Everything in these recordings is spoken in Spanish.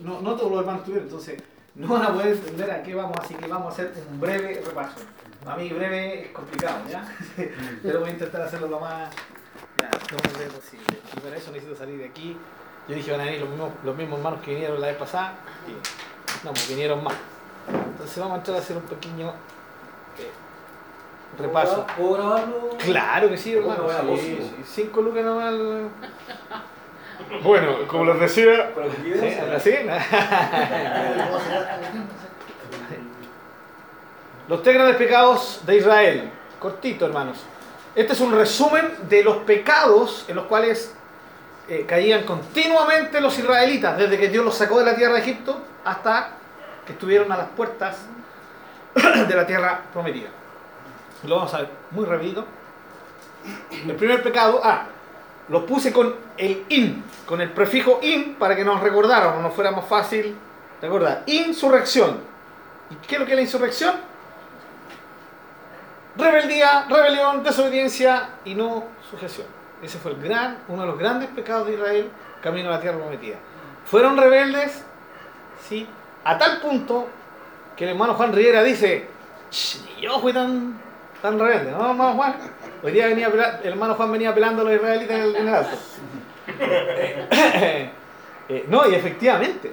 no, no todos los hermanos tuvieron, entonces no van a poder entender a qué vamos, así que vamos a hacer un breve repaso. A mí breve es complicado, ¿ya? Pero voy a intentar hacerlo lo más, ya, lo breve posible. Y para eso necesito salir de aquí. Yo dije van a venir los mismos, los mismos hermanos que vinieron la vez pasada, y no, pues vinieron más. Entonces vamos a entrar a hacer un pequeño eh, repaso. ¿Puedo grabarlo? Claro que sí, hermano. Sí, bueno, sí. Cinco lucas nomás. Bueno, como les decía. Los tres grandes pecados de Israel. Cortito, hermanos. Este es un resumen de los pecados en los cuales eh, caían continuamente los israelitas, desde que Dios los sacó de la tierra de Egipto hasta que estuvieron a las puertas de la tierra prometida. Lo vamos a ver muy rápido. El primer pecado, ah, lo puse con el in, con el prefijo in para que nos recordáramos, nos fuera más fácil recordar. Insurrección. ¿Y qué es lo que es la insurrección? Rebeldía, rebelión, desobediencia y no sujeción. Ese fue el gran, uno de los grandes pecados de Israel, camino a la tierra prometida. Fueron rebeldes, sí, a tal punto que el hermano Juan Rivera dice, "Ch, ni yo fui tan, tan rebelde, ¿no, hermano Juan? Hoy día venía el hermano Juan venía pelando a los israelitas en el, en. Eh, eh, no, y efectivamente,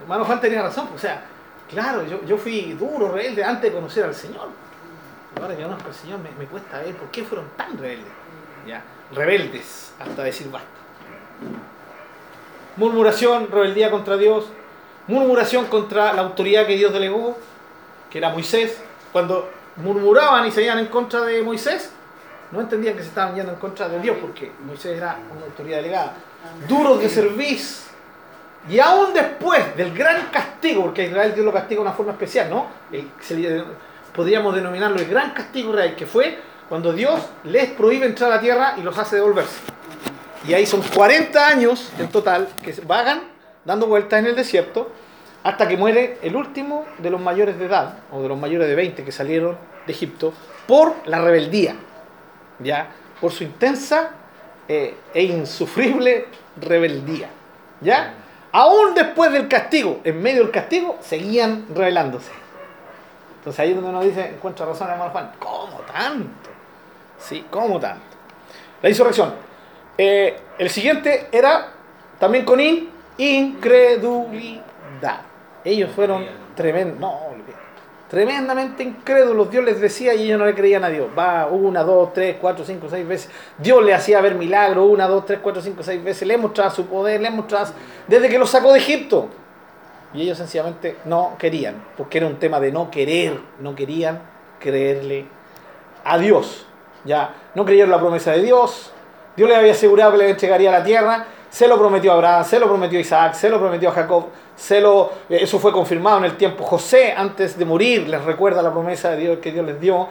hermano Juan tenía razón, o sea, claro, yo, yo fui duro, rebelde antes de conocer al Señor. Ahora que conozco al Señor me, me cuesta ver por qué fueron tan rebeldes. ¿ya? Rebeldes, hasta decir basta. Murmuración, rebeldía contra Dios, murmuración contra la autoridad que Dios delegó, que era Moisés. Cuando murmuraban y se iban en contra de Moisés, no entendían que se estaban yendo en contra de Dios, porque Moisés era una autoridad delegada. Duros de servicio. Y aún después del gran castigo, porque Israel Dios lo castiga de una forma especial, ¿no? El- podríamos denominarlo el gran castigo Israel, que fue cuando Dios les prohíbe entrar a la tierra y los hace devolverse. Y ahí son 40 años en total que vagan dando vueltas en el desierto hasta que muere el último de los mayores de edad, o de los mayores de 20 que salieron de Egipto, por la rebeldía, ¿ya? Por su intensa eh, e insufrible rebeldía, ¿ya? Aún después del castigo, en medio del castigo, seguían rebelándose. Entonces ahí es donde uno dice, encuentra razón, hermano Juan, ¿cómo tanto? Sí, ¿cómo tanto? La insurrección. Eh, el siguiente era también con in, incredulidad. Ellos fueron tremendos, no, tremendamente incrédulos. Dios les decía y ellos no le creían a Dios. Va una, dos, tres, cuatro, cinco, seis veces. Dios le hacía ver milagros una, dos, tres, cuatro, cinco, seis veces. Le mostraba su poder, le mostraba desde que los sacó de Egipto. Y ellos sencillamente no querían, porque era un tema de no querer, no querían creerle a Dios. Ya, no creyeron la promesa de Dios. Dios les había asegurado que les entregaría la tierra. Se lo prometió a Abraham, se lo prometió a Isaac, se lo prometió a Jacob. Se lo, eh, eso fue confirmado en el tiempo. José, antes de morir, les recuerda la promesa de Dios que Dios les dio.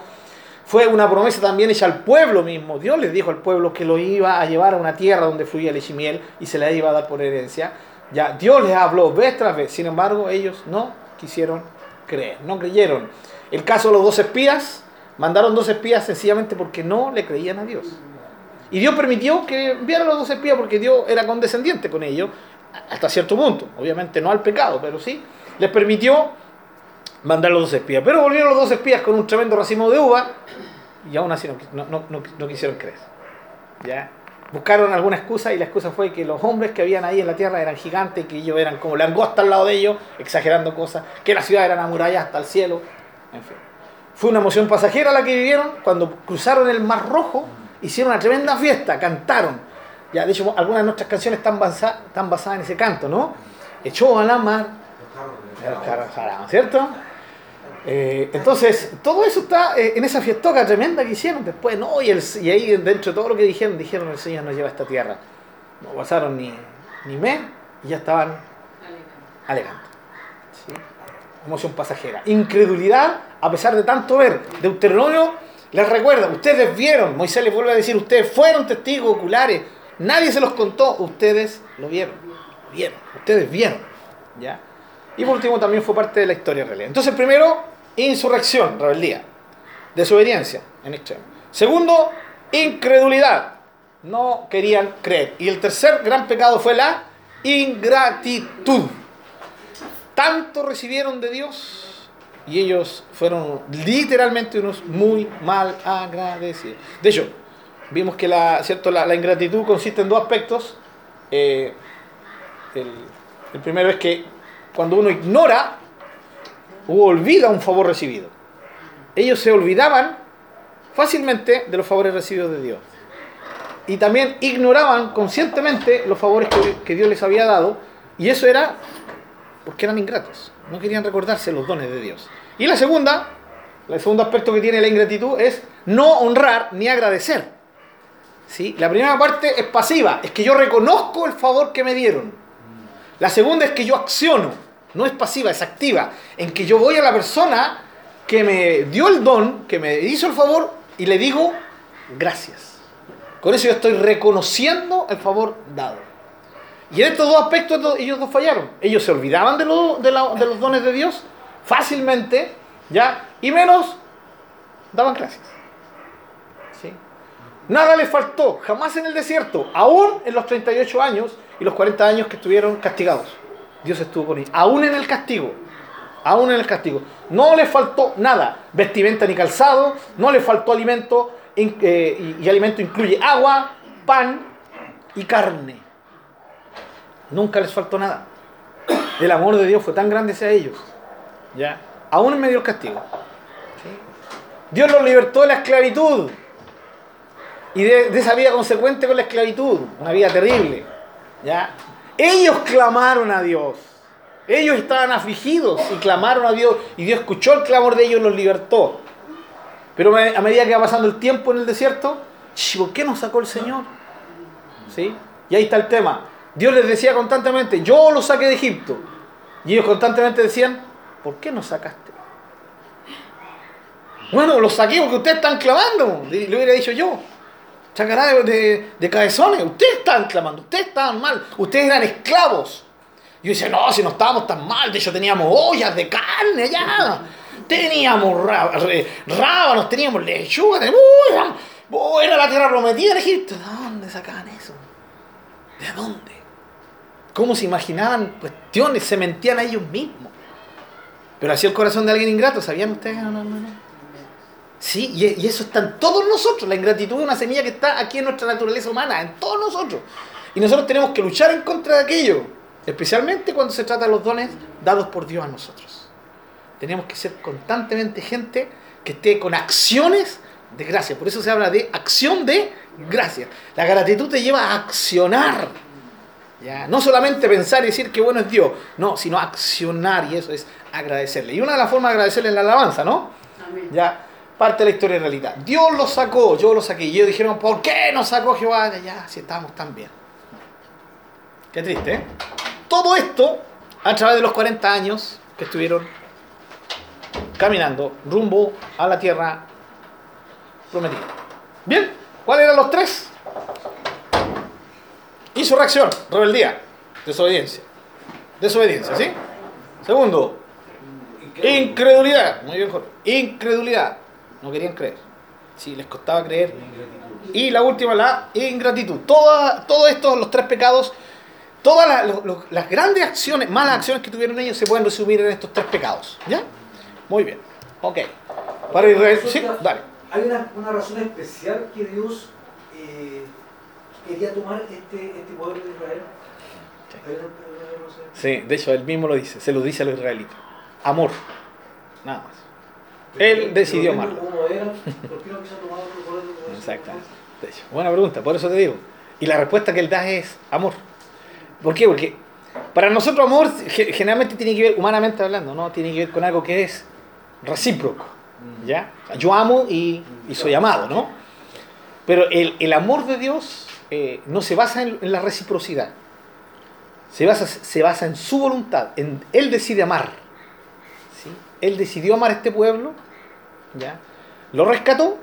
Fue una promesa también hecha al pueblo mismo. Dios les dijo al pueblo que lo iba a llevar a una tierra donde fluía leche y miel y se la iba a dar por herencia. Ya, Dios les habló vez tras vez. Sin embargo, ellos no quisieron creer, no creyeron. El caso de los dos espías, mandaron dos espías sencillamente porque no le creían a Dios. Y Dios permitió que enviaran los dos espías porque Dios era condescendiente con ellos hasta cierto punto. Obviamente no al pecado, pero sí. Les permitió mandar los dos espías. Pero volvieron los dos espías con un tremendo racimo de uva y aún así no, no- no- no- quisieron creer. ¿Ya? Buscaron alguna excusa y la excusa fue que los hombres que habían ahí en la tierra eran gigantes, que ellos eran como langosta al lado de ellos, exagerando cosas, que la ciudad era amurallada hasta el cielo, en fin. Fue una emoción pasajera la que vivieron cuando cruzaron el Mar Rojo, hicieron una tremenda fiesta, cantaron. Ya, de hecho, algunas de nuestras canciones están, basa- están basadas en ese canto, ¿no? Echó a la mar, el carro, ¿cierto? Eh, entonces, todo eso está eh, en esa fiestoca tremenda que hicieron después, ¿no? Y, el- y ahí dentro de todo lo que dijeron, dijeron el Señor nos lleva a esta tierra. No pasaron ni, ni mes y ya estaban alegando. ¿sí? Emoción pasajera. Incredulidad, a pesar de tanto ver. Deuteronomio les recuerda, ustedes vieron, Moisés les vuelve a decir, ustedes fueron testigos oculares, nadie se los contó, ustedes lo vieron, vieron, ustedes vieron. ¿ya? Y por último también fue parte de la historia realidad. Entonces primero, insurrección, rebeldía, desobediencia en extremo. Segundo, incredulidad, no querían creer. Y el tercer gran pecado fue la ingratitud. tanto recibieron de Dios y ellos fueron literalmente unos muy mal agradecidos. De hecho, vimos que la, ¿cierto? la, ingratitud consiste en dos aspectos. Eh, el, el primero es que cuando uno ignora o olvida un favor recibido. Ellos se olvidaban fácilmente de los favores recibidos de Dios. Y también ignoraban conscientemente los favores que, Dios les había dado. Y eso era porque eran ingratos. No querían recordarse los dones de Dios. Y la segunda, el segundo aspecto que tiene la ingratitud es no honrar ni agradecer. ¿Sí? La primera parte es pasiva, es que yo reconozco el favor que me dieron. La segunda es que yo acciono, no es pasiva, es activa, en que yo voy a la persona que me dio el don, que me hizo el favor, y le digo gracias. Con eso yo estoy reconociendo el favor dado. Y en estos dos aspectos ellos dos fallaron. Ellos se olvidaban de, de, los dones de Dios fácilmente, ¿ya? Y menos daban gracias. Nada les faltó, jamás en el desierto, aún en los 38 años y los 40 años que estuvieron castigados. Dios estuvo con ellos, aún en el castigo aún en el castigo. No le faltó nada, vestimenta ni calzado, no le faltó alimento, eh, y, alimento incluye agua, pan y carne. Nunca les faltó nada. El amor de Dios fue tan grande hacia ellos, ¿ya? aún en medio del castigo. Dios los libertó de la esclavitud y de, esa vida consecuente con la esclavitud, una vida terrible. ¿ya? Ellos clamaron a Dios. Ellos estaban afligidos y clamaron a Dios y Dios escuchó el clamor de ellos y los libertó. Pero a medida que va pasando el tiempo en el desierto, ¿por qué nos sacó el Señor? ¿Sí? Y ahí está el tema. Dios les decía constantemente, yo los saqué de Egipto. Y ellos constantemente decían, ¿por qué nos sacaste? Bueno, los saqué porque ustedes están clamando, le hubiera dicho yo. Chacará de, de cabezones, ustedes estaban clamando, ustedes estaban mal, ustedes eran esclavos. Yo dice, no, si no estábamos tan mal, de hecho teníamos ollas de carne allá, teníamos rábanos, teníamos lechuga, teníamos, era la tierra prometida en Egipto. ¿De dónde sacaban eso? ¿De dónde? ¿Cómo se imaginaban cuestiones? Se mentían a ellos mismos. Pero así el corazón de alguien ingrato, ¿sabían ustedes? No, no, no. Sí, y eso está en todos nosotros. La ingratitud es una semilla que está aquí en nuestra naturaleza humana, en todos nosotros. Y nosotros tenemos que luchar en contra de aquello. Especialmente cuando se trata de los dones dados por Dios a nosotros. Tenemos que ser constantemente gente que esté con acciones de gracia. Por eso se habla de acción de gracia. La gratitud te lleva a accionar. ¿ya? No solamente pensar y decir que bueno es Dios, no, sino accionar y eso es agradecerle. Y una de las formas de agradecerle es la alabanza, ¿no? Ya, parte de la historia de realidad. Dios lo sacó, yo lo saqué. Y ellos dijeron, ¿por qué nos sacó Jehová de allá si estábamos tan bien? Qué triste, ¿eh? Todo esto a través de los 40 años que estuvieron caminando rumbo a la tierra prometida. Bien, ¿cuáles eran los tres? Insurrección, rebeldía, desobediencia. Desobediencia, ¿sí? Segundo, incredulidad. Muy bien, Jorge. Incredulidad. No querían creer. Sí, les costaba creer. Y la última, la ingratitud. Todos estos, los tres pecados, todas las, grandes acciones, malas acciones que tuvieron ellos se pueden resumir en estos tres pecados. ¿Ya? Muy bien. Ok. Para Israel, sí, dale. Hay una, una razón especial que Dios eh, quería tomar este, este pueblo de Israel. Sí, de hecho, él mismo lo dice, se lo dice a los israelitas. Amor, nada más. Él decidió amarlo. Exactamente. De hecho, buena pregunta, por eso te digo. Y la respuesta que él da es amor. ¿Por qué? Porque para nosotros amor generalmente tiene que ver, humanamente hablando, ¿no? Tiene que ver con algo que es recíproco, mm. ¿ya? Yo amo y, soy amado, ¿no? Pero el, amor de Dios eh, no se basa en, la reciprocidad. Se basa, se basa en su voluntad. En, él decide amar. ¿sí? Él decidió amar a este pueblo, ¿ya? Lo rescató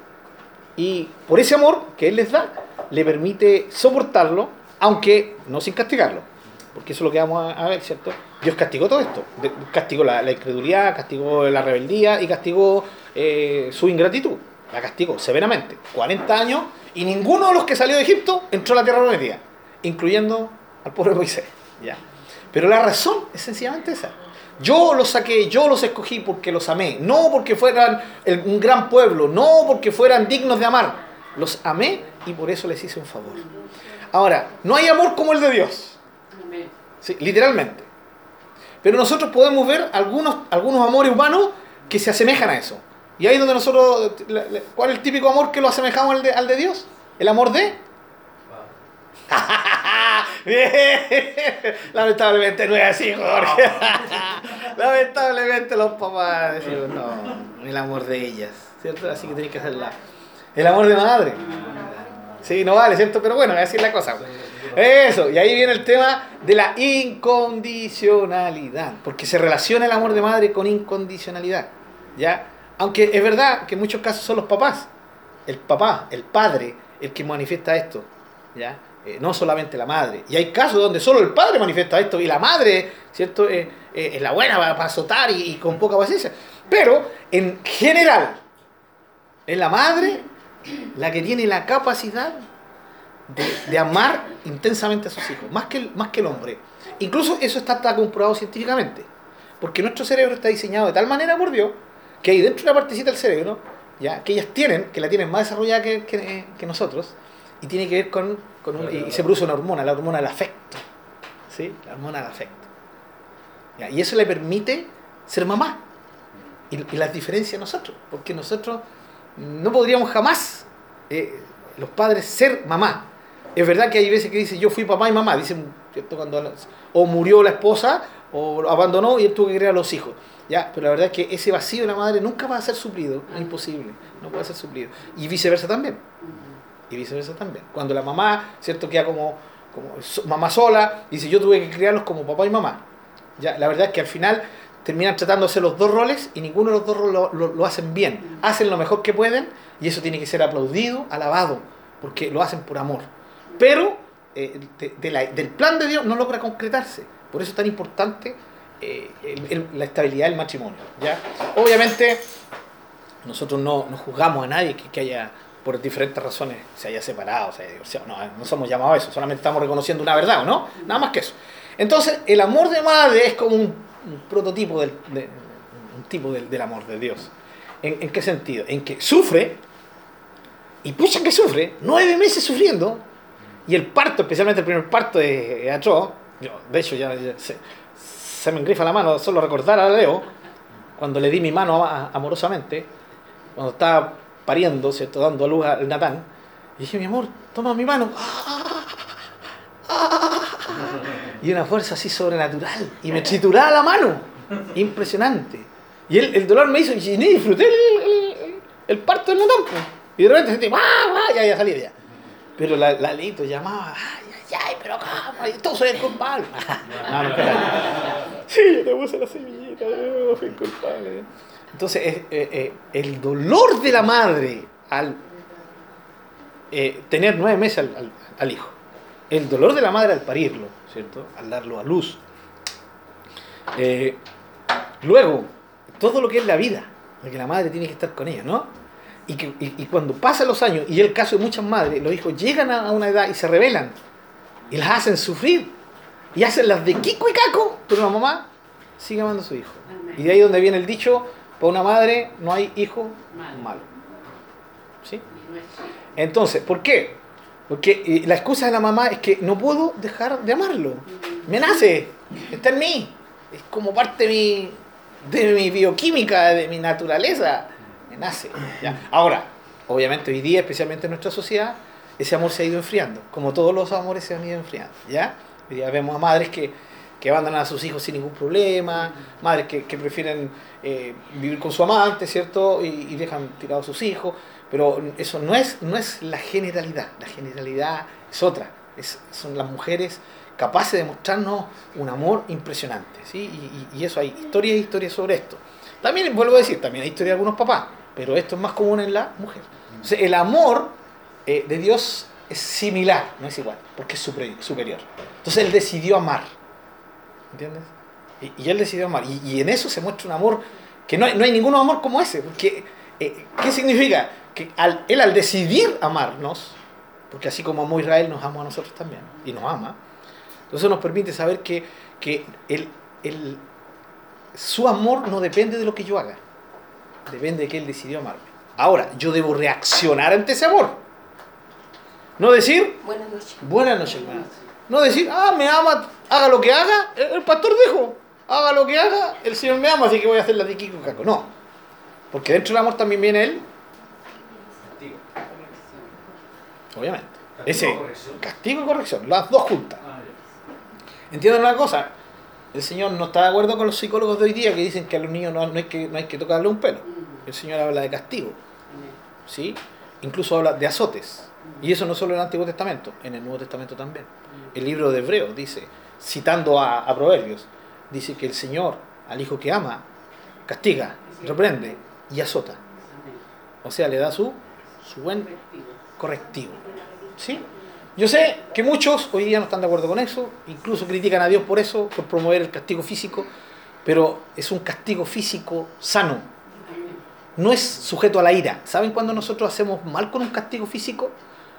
y por ese amor que Él les da, le permite soportarlo, aunque no sin castigarlo porque eso es lo que vamos a, ver, ¿cierto? Dios castigó todo esto. Castigó la, incredulidad, castigó la rebeldía y castigó eh, su ingratitud. La castigó severamente. 40 años y ninguno de los que salió de Egipto entró a la tierra prometida, incluyendo al pobre Moisés. ¿ya? Pero la razón es sencillamente esa. Yo los saqué, yo los escogí porque los amé, no porque fueran el- un gran pueblo, no porque fueran dignos de amar. Los amé y por eso les hice un favor. Ahora, no hay amor como el de Dios, sí, literalmente. Pero nosotros podemos ver algunos, algunos amores humanos que se asemejan a eso. Y ahí es donde nosotros, ¿cuál es el típico amor que lo asemejamos al de, al de Dios? El amor de... Lamentablemente no es así, Jorge. Lamentablemente los papás no, el amor de ellas, ¿cierto? Así que tenéis que hacer la- el amor de madre. Sí, no vale, ¿cierto? Pero bueno, así es la cosa. Eso, y ahí viene el tema de la incondicionalidad, porque se relaciona el amor de madre con incondicionalidad, ¿ya? Aunque es verdad que en muchos casos son los papás, el papá, el padre, el que manifiesta esto, ¿ya? Eh, no solamente la madre. Y hay casos donde solo el padre manifiesta esto y la madre, ¿cierto? Eh, eh, es la buena para, azotar y, y con poca paciencia. Pero, en general, es la madre la que tiene la capacidad de, de amar intensamente a sus hijos, más que, el, más que el hombre. Incluso eso está, está comprobado científicamente, porque nuestro cerebro está diseñado de tal manera por Dios que hay dentro de una partecita del cerebro, ya que ellas tienen, que la tienen más desarrollada que, que- que nosotros, y tiene que ver con, con un- y, y se produce una hormona, la hormona del afecto, ¿sí? La hormona del afecto. Ya, y eso le permite ser mamá, y, y las diferencia a nosotros, porque nosotros no podríamos jamás, eh, los padres, ser mamá. Es verdad que hay veces que dice yo fui papá y mamá, dicen, ¿cierto? Cuando o murió la esposa o abandonó y él tuvo que criar a los hijos. Ya, pero la verdad es que ese vacío de la madre nunca va a ser suplido, es imposible, no puede ser suplido. Y viceversa también, y viceversa también. Cuando la mamá, ¿cierto? Queda como, como mamá sola, dice yo tuve que criarlos como papá y mamá. Ya, la verdad es que al final terminan tratándose los dos roles y ninguno de los dos roles lo, lo- lo hacen bien. Hacen lo mejor que pueden y eso tiene que ser aplaudido, alabado, porque lo hacen por amor. Pero eh, de- de la- del plan de Dios no logra concretarse. Por eso es tan importante eh, el- el- la estabilidad del matrimonio. ¿ya? Obviamente nosotros no, no juzgamos a nadie que, que haya por diferentes razones se haya separado, se haya divorciado. No, no somos llamados a eso, solamente estamos reconociendo una verdad, ¿o no? Nada más que eso. Entonces, el amor de madre es como un, prototipo del, de- un tipo del, del amor de Dios. ¿En, qué sentido? En que sufre, y pucha que sufre, nueve meses sufriendo, y el parto, especialmente el primer parto de atroz, yo, de hecho ya, se, me engrifa la mano solo recordar a Leo, cuando le di mi mano amorosamente, cuando estaba pariendo, ¿cierto? dando a luz al Natán, y dije, mi amor, toma mi mano. Y una fuerza así sobrenatural. Y me trituraba la mano. Impresionante. Y el, el dolor me hizo, y ni disfruté el, el- el parto del Natán. pues. Y de repente sentí, ¡ah, ah! Ya, ya salía ya. Pero la, la Leito llamaba, ¡ay, ay, ay! Pero cómo, y todo soy el culpable. no, no, espera. Sí, yo te puse la semillita, yo fui el culpable. Entonces, es, eh, eh, el dolor de la madre al eh, tener nueve meses al, al- al hijo, el dolor de la madre al parirlo, ¿cierto? Al darlo a luz. Eh, luego, todo lo que es la vida, porque la madre tiene que estar con ella, ¿no? Y, que, y, y cuando pasan los años, y el caso de muchas madres, los hijos llegan a, una edad y se rebelan, y las hacen sufrir, y hacen las de Kiko y Caco, pero la mamá sigue amando a su hijo. Y de ahí donde viene el dicho, para una madre no hay hijo Malo. ¿Sí? Entonces, ¿por qué? Porque eh, la excusa de la mamá es que no puedo dejar de amarlo. Me nace, está en mí. Es como parte de mi, de mi bioquímica, de mi naturaleza. Me nace. ¿ya? Ahora, obviamente hoy día, especialmente en nuestra sociedad, ese amor se ha ido enfriando. Como todos los amores se han ido enfriando. ¿ya? Hoy día vemos a madres que, que abandonan a sus hijos sin ningún problema, madres que, prefieren eh, vivir con su amante, ¿cierto? Y, dejan tirados a sus hijos. Pero eso no es, no es la generalidad. La generalidad es otra. Es- son las mujeres capaces de mostrarnos un amor impresionante. ¿sí? Y, eso hay historias y historias sobre esto. También, vuelvo a decir, también hay historias de algunos papás, pero esto es más común en la mujer. Entonces, el amor eh, de Dios es similar, no es igual, porque es superi- superior. Entonces, Él decidió amar. ¿Entiendes? Y, y Él decidió amar. Y, y en eso se muestra un amor que no hay, no hay ningún amor como ese. Porque, eh, ¿Qué significa? Que al- Él al decidir amarnos, porque así como amó Israel, nos amó a nosotros también, y nos ama, Entonces nos permite saber que, que el, el- su amor no depende de lo que yo haga, depende de que Él decidió amarme. Ahora, yo debo reaccionar ante ese amor. No decir, Buenas noches. buenas noches. No decir, ah, me ama, haga lo que haga. El, pastor dijo, haga lo que haga, el Señor me ama, así que voy a hacer la de Kiko Caco. No. Porque dentro del amor también viene Él, obviamente. Castigo Ese corrección. castigo y corrección, las dos juntas. Ah, ya. Entiendan una cosa, el Señor no está de acuerdo con los psicólogos de hoy día que dicen que a los niños no, no hay, que, no hay que tocarle un pelo. El Señor habla de castigo, ¿sí? Incluso habla de azotes. Y eso no solo en el Antiguo Testamento, en el Nuevo Testamento también. El libro de Hebreos dice, citando a, a Proverbios, dice que el Señor al hijo que ama castiga, reprende y azota. O sea, le da su, su buen correctivo. ¿Sí? Yo sé que muchos hoy día no están de acuerdo con eso, incluso critican a Dios por eso, por promover el castigo físico, pero es un castigo físico sano, no es sujeto a la ira. ¿Saben cuando nosotros hacemos mal con un castigo físico?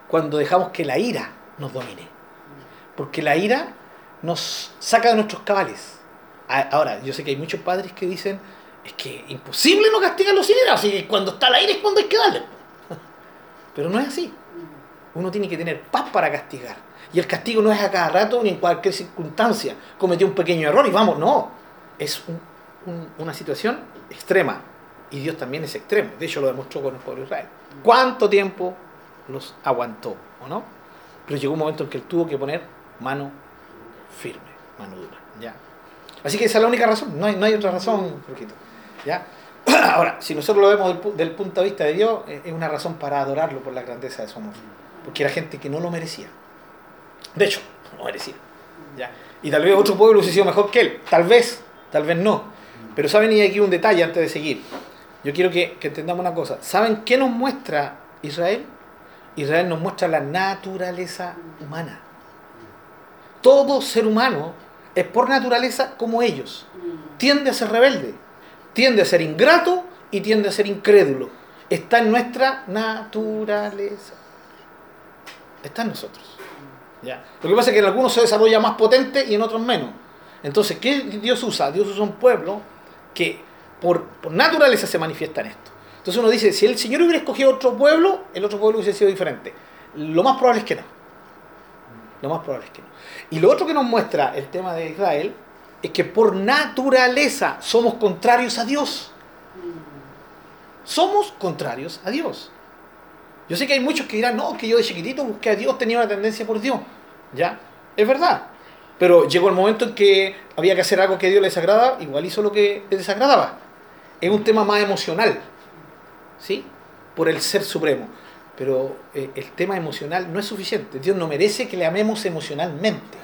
Cuando dejamos que la ira nos domine. Porque la ira nos saca de nuestros cabales. Ahora, yo sé que hay muchos padres que dicen, es que imposible no castigarlo sin ira, así cuando está la ira es cuando hay que darle. Pero no es así. Uno tiene que tener paz para castigar. Y el castigo no es a cada rato ni en cualquier circunstancia. Cometió un pequeño error y vamos, no. Es un- un- una situación extrema. Y Dios también es extremo. De hecho, lo demostró con el pueblo de Israel. ¿Cuánto tiempo los aguantó o no? Pero llegó un momento en que él tuvo que poner mano firme, mano dura. ¿ya? Así que esa es la única razón. No hay, no hay otra razón, Jorgito. ¿ya? Ahora, si nosotros lo vemos del, del punto de vista de Dios, eh, es una razón para adorarlo por la grandeza de su amor. Porque era gente que no lo merecía. De hecho, no lo merecía. ¿ya? Y tal vez otro pueblo hubiese sido mejor que él. Tal vez, tal vez no. Pero saben, y aquí un detalle antes de seguir. Yo quiero que, que entendamos una cosa. ¿Saben qué nos muestra Israel? Israel nos muestra la naturaleza humana. Todo ser humano es por naturaleza como ellos. Tiende a ser rebelde, tiende a ser ingrato y tiende a ser incrédulo. Está en nuestra naturaleza. Está en nosotros. ¿ya? Lo que pasa es que en algunos se desarrolla más potente y en otros menos. Entonces, ¿qué Dios usa? Dios usa un pueblo que por, por naturaleza se manifiesta en esto. Entonces uno dice, si el Señor hubiera escogido otro pueblo, el otro pueblo hubiese sido diferente. Lo más probable es que no. Lo más probable es que no. Y lo otro que nos muestra el tema de Israel es que por naturaleza somos contrarios a Dios. Somos contrarios a Dios. Yo sé que hay muchos que dirán, no, que yo de chiquitito busqué a Dios, tenía una tendencia por Dios. ¿Ya? Es verdad. Pero llegó el momento en que había que hacer algo que a Dios le desagradaba, igual hizo lo que le desagradaba. Es un tema más emocional. ¿Sí? Por el ser supremo. Pero eh, el tema emocional no es suficiente. Dios no merece que le amemos emocionalmente.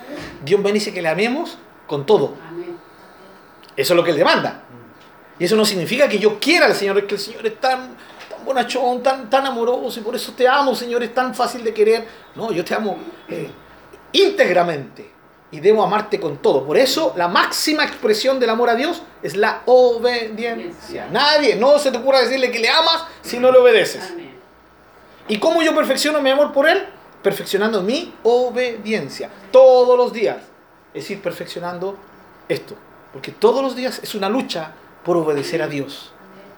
Dios merece que le amemos con todo. Eso es lo que Él demanda. Y eso no significa que yo quiera al Señor, es que el Señor es tan, tan bonachón, tan, tan amoroso y por eso te amo, Señor, es tan fácil de querer. No, yo te amo eh, íntegramente y debo amarte con todo. Por eso la máxima expresión del amor a Dios es la obediencia. Nadie, no se te ocurra decirle que le amas si no le obedeces. ¿Y cómo yo perfecciono mi amor por Él? Perfeccionando mi obediencia. Todos los días. Es ir perfeccionando esto. Porque todos los días es una lucha por obedecer a Dios.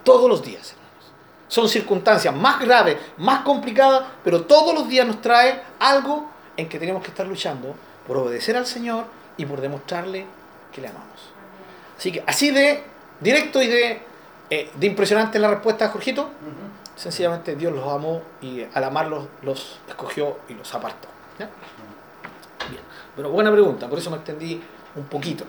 Todos los días, hermanos. Son circunstancias más graves, más complicadas, pero todos los días nos trae algo en que tenemos que estar luchando por obedecer al Señor y por demostrarle que le amamos. Así que así de directo y de, eh, de impresionante la respuesta Jorgito. Sencillamente Dios los amó y al amarlos los escogió y los apartó. Bien. Pero buena pregunta, por eso me extendí un poquito.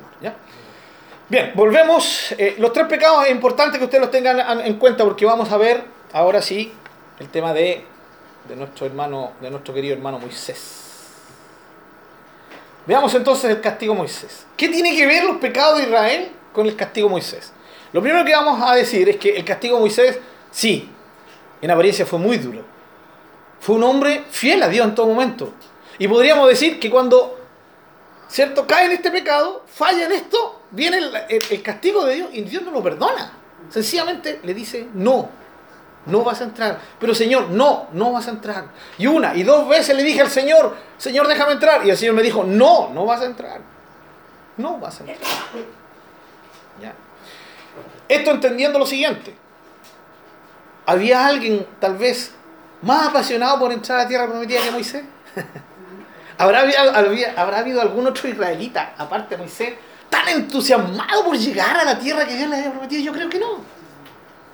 Bien, volvemos. Eh, los tres pecados es importante que ustedes los tengan an- en cuenta porque vamos a ver ahora sí el tema de, de nuestro hermano, de nuestro querido hermano Moisés. Veamos entonces el castigo Moisés. ¿Qué tiene que ver los pecados de Israel con el castigo Moisés? Lo primero que vamos a decir es que el castigo Moisés, sí, en apariencia fue muy duro. Fue un hombre fiel a Dios en todo momento. Y podríamos decir que cuando, ¿cierto?, cae en este pecado, falla en esto, viene el, castigo de Dios y Dios no lo perdona. Sencillamente le dice no. no vas a entrar. Pero Señor, no, no vas a entrar. Y una y dos veces le dije al Señor, Señor, déjame entrar. Y el Señor me dijo, no, no vas a entrar. No vas a entrar. Esto entendiendo lo siguiente. ¿Había alguien tal vez más apasionado por entrar a la tierra prometida que Moisés? ¿Habrá, ¿Habrá habido algún otro israelita, aparte de Moisés, tan entusiasmado por llegar a la tierra que Dios le había prometido? Yo creo que no.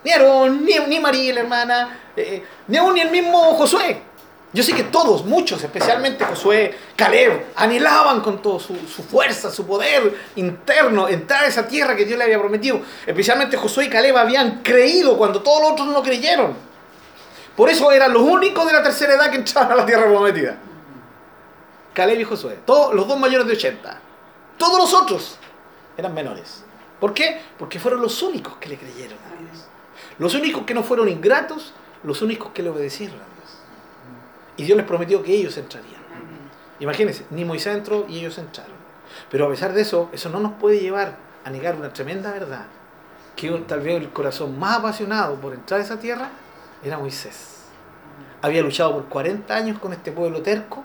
Ni Aarón, ni, ni María, la hermana, eh, ni aún ni el mismo Josué. Yo sé que todos, muchos, especialmente Josué, Caleb, anhelaban con toda su, su, fuerza, su poder interno, entrar a esa tierra que Dios le había prometido. Especialmente Josué y Caleb habían creído cuando todos los otros no creyeron. Por eso eran los únicos de la tercera edad que entraban a la tierra prometida. Caleb y Josué, todos los dos mayores de 80. Todos los otros eran menores. ¿Por qué? Porque fueron los únicos que le creyeron a Dios. Los únicos que no fueron ingratos, los únicos que le obedecieron. Y Dios les prometió que ellos entrarían. Imagínense, ni Moisés entró y ellos entraron. Pero a pesar de eso, eso no nos puede llevar a negar una tremenda verdad. Que tal vez el corazón más apasionado por entrar a esa tierra era Moisés. Había luchado por 40 años con este pueblo terco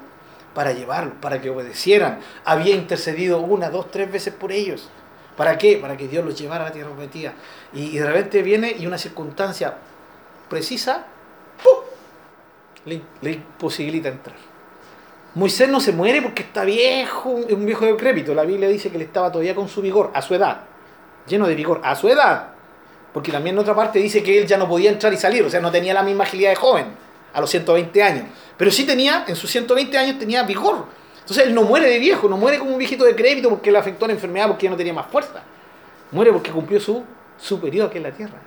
para llevarlo, para que obedecieran. Había intercedido una, dos, tres veces por ellos. ¿Para qué? Para que Dios los llevara a la tierra prometida. Y, de repente viene y una circunstancia precisa, ¡pum! Le, le, entrar. Moisés no se muere porque está viejo, es un viejo decrépito. La Biblia dice que él estaba todavía con su vigor, a su edad. Lleno de vigor, a su edad. Porque también en otra parte dice que él ya no podía entrar y salir, o sea, no tenía la misma agilidad de joven, a los 120 años. Pero sí tenía, en sus 120 años tenía vigor. Entonces él no muere de viejo, no muere como un viejito de crédito porque le afectó la enfermedad porque ya no tenía más fuerza. Muere porque cumplió su, su periodo aquí en la tierra.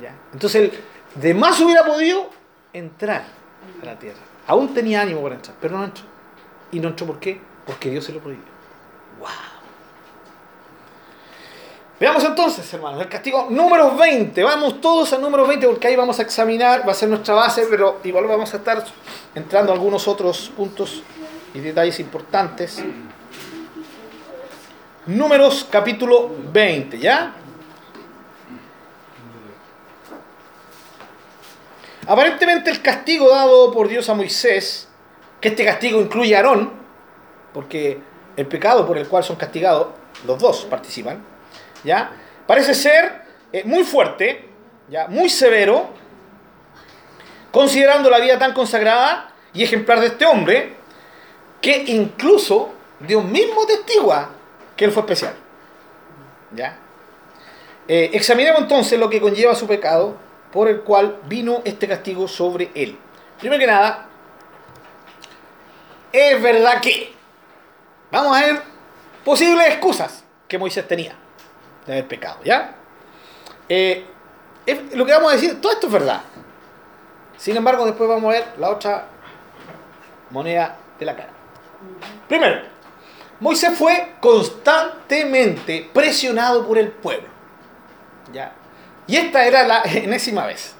¿Ya? Entonces él de más hubiera podido entrar a la tierra. Aún tenía ánimo para entrar, pero no entró. ¿Y no entró por qué? Porque Dios se lo prohibió. ¡Wow! Veamos entonces, hermanos, el castigo número 20. Vamos todos al número 20 porque ahí vamos a examinar, va a ser nuestra base, pero igual vamos a estar entrando a algunos otros puntos y detalles importantes. Números capítulo 20, ¿ya? Aparentemente el castigo dado por Dios a Moisés, que este castigo incluye a Aarón, porque el pecado por el cual son castigados, los dos participan, ¿ya? Parece ser eh, muy fuerte, ¿ya? muy severo, considerando la vida tan consagrada y ejemplar de este hombre, que incluso Dios mismo testigua que él fue especial. ¿Ya? Eh, examinemos entonces lo que conlleva su pecado por el cual vino este castigo sobre él. Primero que nada, es verdad que vamos a ver posibles excusas que Moisés tenía de haber pecado, ¿ya? Eh, es, lo que vamos a decir, todo esto es verdad. Sin embargo, después vamos a ver la otra moneda de la cara. Primero, Moisés fue constantemente presionado por el pueblo. ¿ya? Y esta era la enésima vez.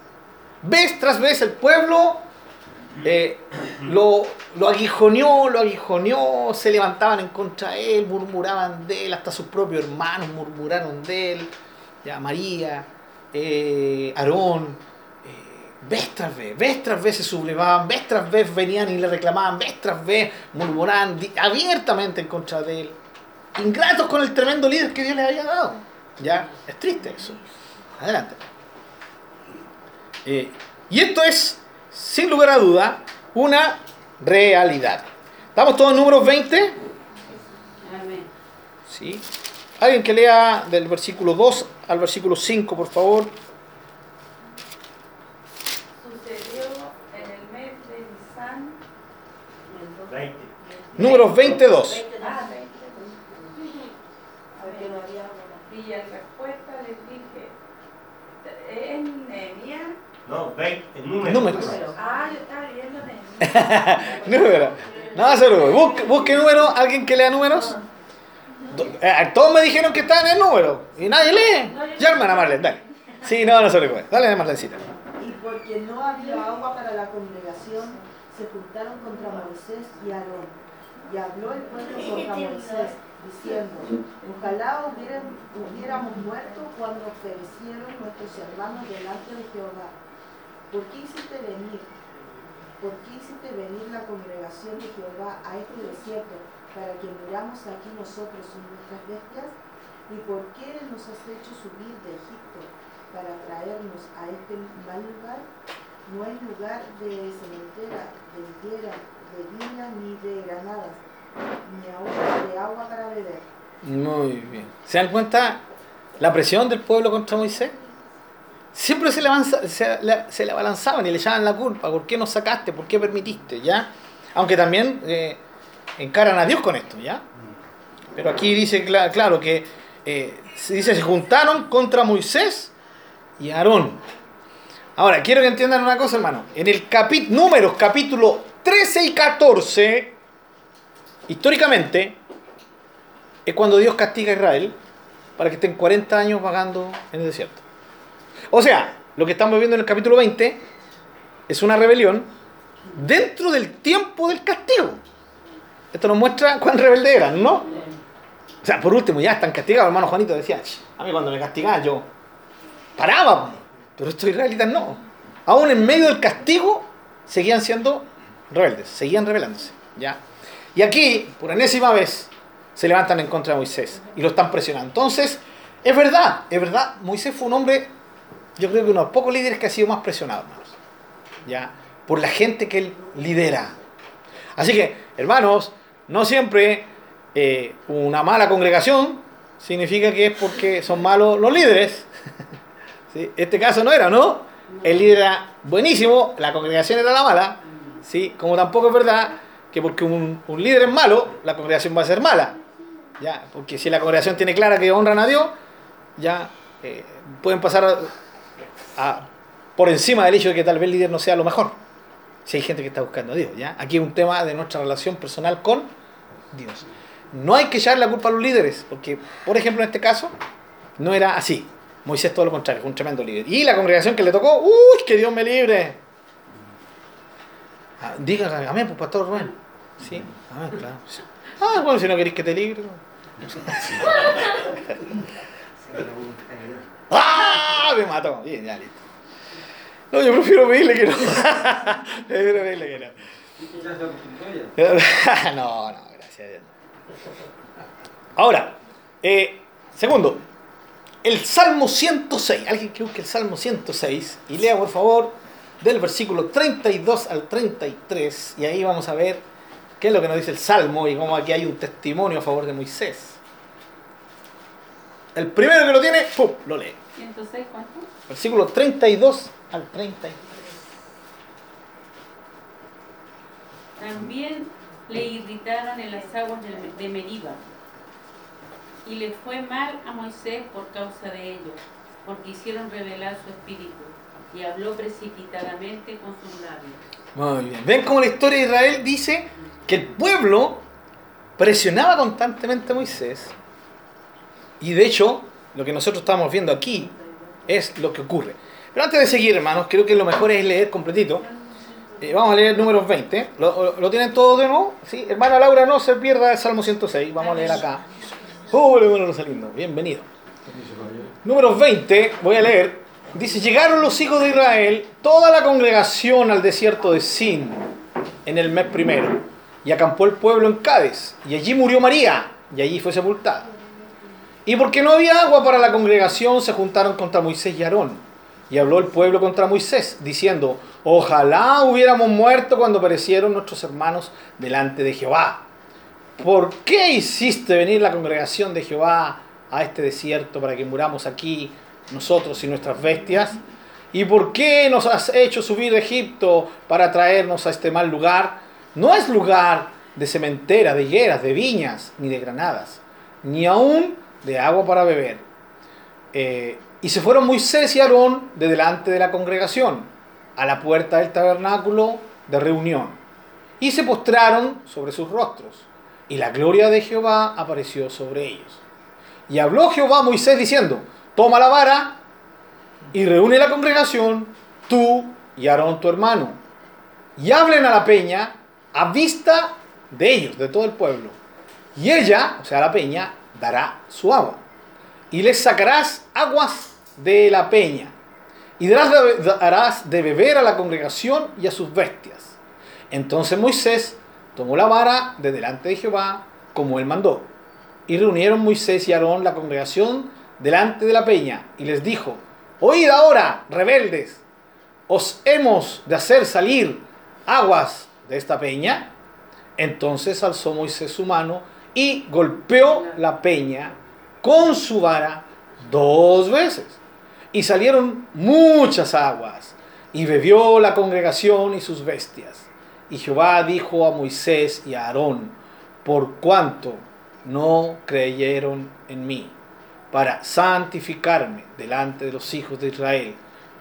Vez tras vez el pueblo eh, lo, aguijoneó, lo aguijoneó, se levantaban en contra de él, murmuraban de él, hasta sus propios hermanos murmuraron de él, ya María, eh, Aarón, vez tras vez, vez tras vez se sublevaban, vez tras vez venían y le reclamaban, vez tras vez murmuraban abiertamente en contra de él. Ingratos con el tremendo líder que Dios les había dado. Ya, es triste eso. Adelante. Eh, y esto es, sin lugar a duda, una realidad. ¿Estamos todos en números 20? ¿Sí? Alguien que lea del versículo 2 al versículo 5, por favor. Sucedió en el mes de Nisan. 20. Números 22. Ah, 20. No, 20, números. Números. Ah, yo estaba leyendo Nehemías. Número. No, solo busque, busque números, alguien que lea números. Eh, todos me dijeron que estaban en el número y nadie lee. Ya, hermana Marlene, dale. Sí, no, no se puede. Dale, Marlencita. Y porque no había agua para la congregación, se juntaron contra Moisés y Aarón y habló el pueblo contra Moisés, diciendo, ojalá hubiéramos muerto cuando perecieron nuestros hermanos delante de Jehová. ¿Por qué hiciste venir? ¿Por qué hiciste venir la congregación de Jehová a este desierto para que muramos aquí nosotros y nuestras bestias? ¿Y por qué nos has hecho subir de Egipto para traernos a este mal lugar? No es lugar de cementera, de higuera, de viña ni de granadas, ni aún de agua para beber. Muy bien. ¿Se dan cuenta la presión del pueblo contra Moisés? Siempre se le, avanza- se, le- se le abalanzaban y le echaban la culpa. ¿Por qué nos sacaste? ¿Por qué permitiste? ¿Ya? Aunque también eh, encaran a Dios con esto, ¿ya? Pero aquí dice cla- claro que eh, se dice se juntaron contra Moisés y Aarón. Ahora, quiero que entiendan una cosa, hermano. En el capítulo, números, capítulo 13 y 14, históricamente, es cuando Dios castiga a Israel para que estén 40 años vagando en el desierto. O sea, lo que estamos viendo en el capítulo 20 es una rebelión dentro del tiempo del castigo. Esto nos muestra cuán rebelde eran, ¿no? O sea, por último, ya están castigados. Hermano Juanito decía, "Ch, a mí cuando me castigaban yo paraba, po". pero estos israelitas no. Aún en medio del castigo, seguían siendo rebeldes, seguían rebelándose. ¿ya? Y aquí, por enésima vez, se levantan en contra de Moisés y lo están presionando. Entonces, es verdad, es verdad, Moisés fue un hombre, yo creo que uno de los pocos líderes que ha sido más presionado, hermanos. ¿ya? Por la gente que él lidera. Así que, hermanos, no siempre eh, una mala congregación significa que es porque son malos los líderes. Este caso no era, ¿no? El líder era buenísimo, la congregación era la mala. ¿sí? Como tampoco es verdad que porque un, un líder es malo, la congregación va a ser mala. ¿ya? Porque si la congregación tiene clara que honran a Dios, ya eh, pueden pasar a- por encima del hecho de que tal vez el líder no sea lo mejor. Si hay gente que está buscando a Dios. ¿ya? Aquí es un tema de nuestra relación personal con Dios. No hay que echar la culpa a los líderes, porque, por ejemplo, en este caso, no era así. Moisés todo lo contrario, fue un tremendo líder. Y la congregación que le tocó, ¡uy, que Dios me libre! Ah, diga, amén, pues pastor Rubén. Sí, amén, claro. sí. Ah, bueno, si no queréis que te libre. ¡Ah! Me mató. Bien, ya listo. No, yo prefiero pedirle que no. prefiero pedirle que no. no, no, gracias a Dios. Ahora, eh, segundo, el Salmo 106. Alguien que busque el Salmo 106 y lea, por favor, del versículo 32 al 33. Y ahí vamos a ver qué es lo que nos dice el Salmo y cómo aquí hay un testimonio a favor de Moisés. El primero que lo tiene, ¡pum! lo lee. 106, ¿cuánto? Versículo 32 al 33. También le irritaron en las aguas de, Meriba. Y le fue mal a Moisés por causa de ellos, porque hicieron revelar su espíritu. Y habló precipitadamente con sus labios. Muy bien. ¿Ven cómo la historia de Israel dice que el pueblo presionaba constantemente a Moisés? Y de hecho, lo que nosotros estamos viendo aquí es lo que ocurre. Pero antes de seguir, hermanos, creo que lo mejor es leer completito. Eh, vamos a leer números 20. ¿Lo, tienen todos de nuevo? ¿Sí? Hermana Laura, no se pierda el Salmo 106. Vamos a leer acá. Hola, hermano Rosalindo. Bienvenido. Números 20, voy a leer. Dice, llegaron los hijos de Israel, toda la congregación al desierto de Sin, en el mes primero, y acampó el pueblo en Cádiz, y allí murió María, y allí fue sepultada. Y porque no había agua para la congregación, se juntaron contra Moisés y Aarón. Y habló el pueblo contra Moisés, diciendo, ojalá hubiéramos muerto cuando perecieron nuestros hermanos delante de Jehová. ¿Por qué hiciste venir la congregación de Jehová a este desierto para que muramos aquí nosotros y nuestras bestias? ¿Y por qué nos has hecho subir de Egipto para traernos a este mal lugar? No es lugar de cementera, de higueras, de viñas, ni de granadas, ni aún de agua para beber. Eh, y se fueron Moisés y Aarón de delante de la congregación, a la puerta del tabernáculo de reunión, y se postraron sobre sus rostros, y la gloria de Jehová apareció sobre ellos. Y habló Jehová a Moisés diciendo, toma la vara y reúne la congregación, tú y Aarón tu hermano, y hablen a la peña a vista de ellos, de todo el pueblo. Y ella, o sea, la peña, dará su agua. Y les sacarás aguas de la peña. y darás de, beber a la congregación y a sus bestias. Entonces Moisés tomó la vara de delante de Jehová, como él mandó. Y reunieron Moisés y Aarón la congregación delante de la peña, y les dijo, Oíd ahora, rebeldes, os hemos de hacer salir aguas de esta peña. Entonces alzó Moisés su mano y golpeó la peña con su vara dos veces. Y salieron muchas aguas, y bebió la congregación y sus bestias. Y Jehová dijo a Moisés y a Aarón, por cuanto no creyeron en mí, para santificarme delante de los hijos de Israel.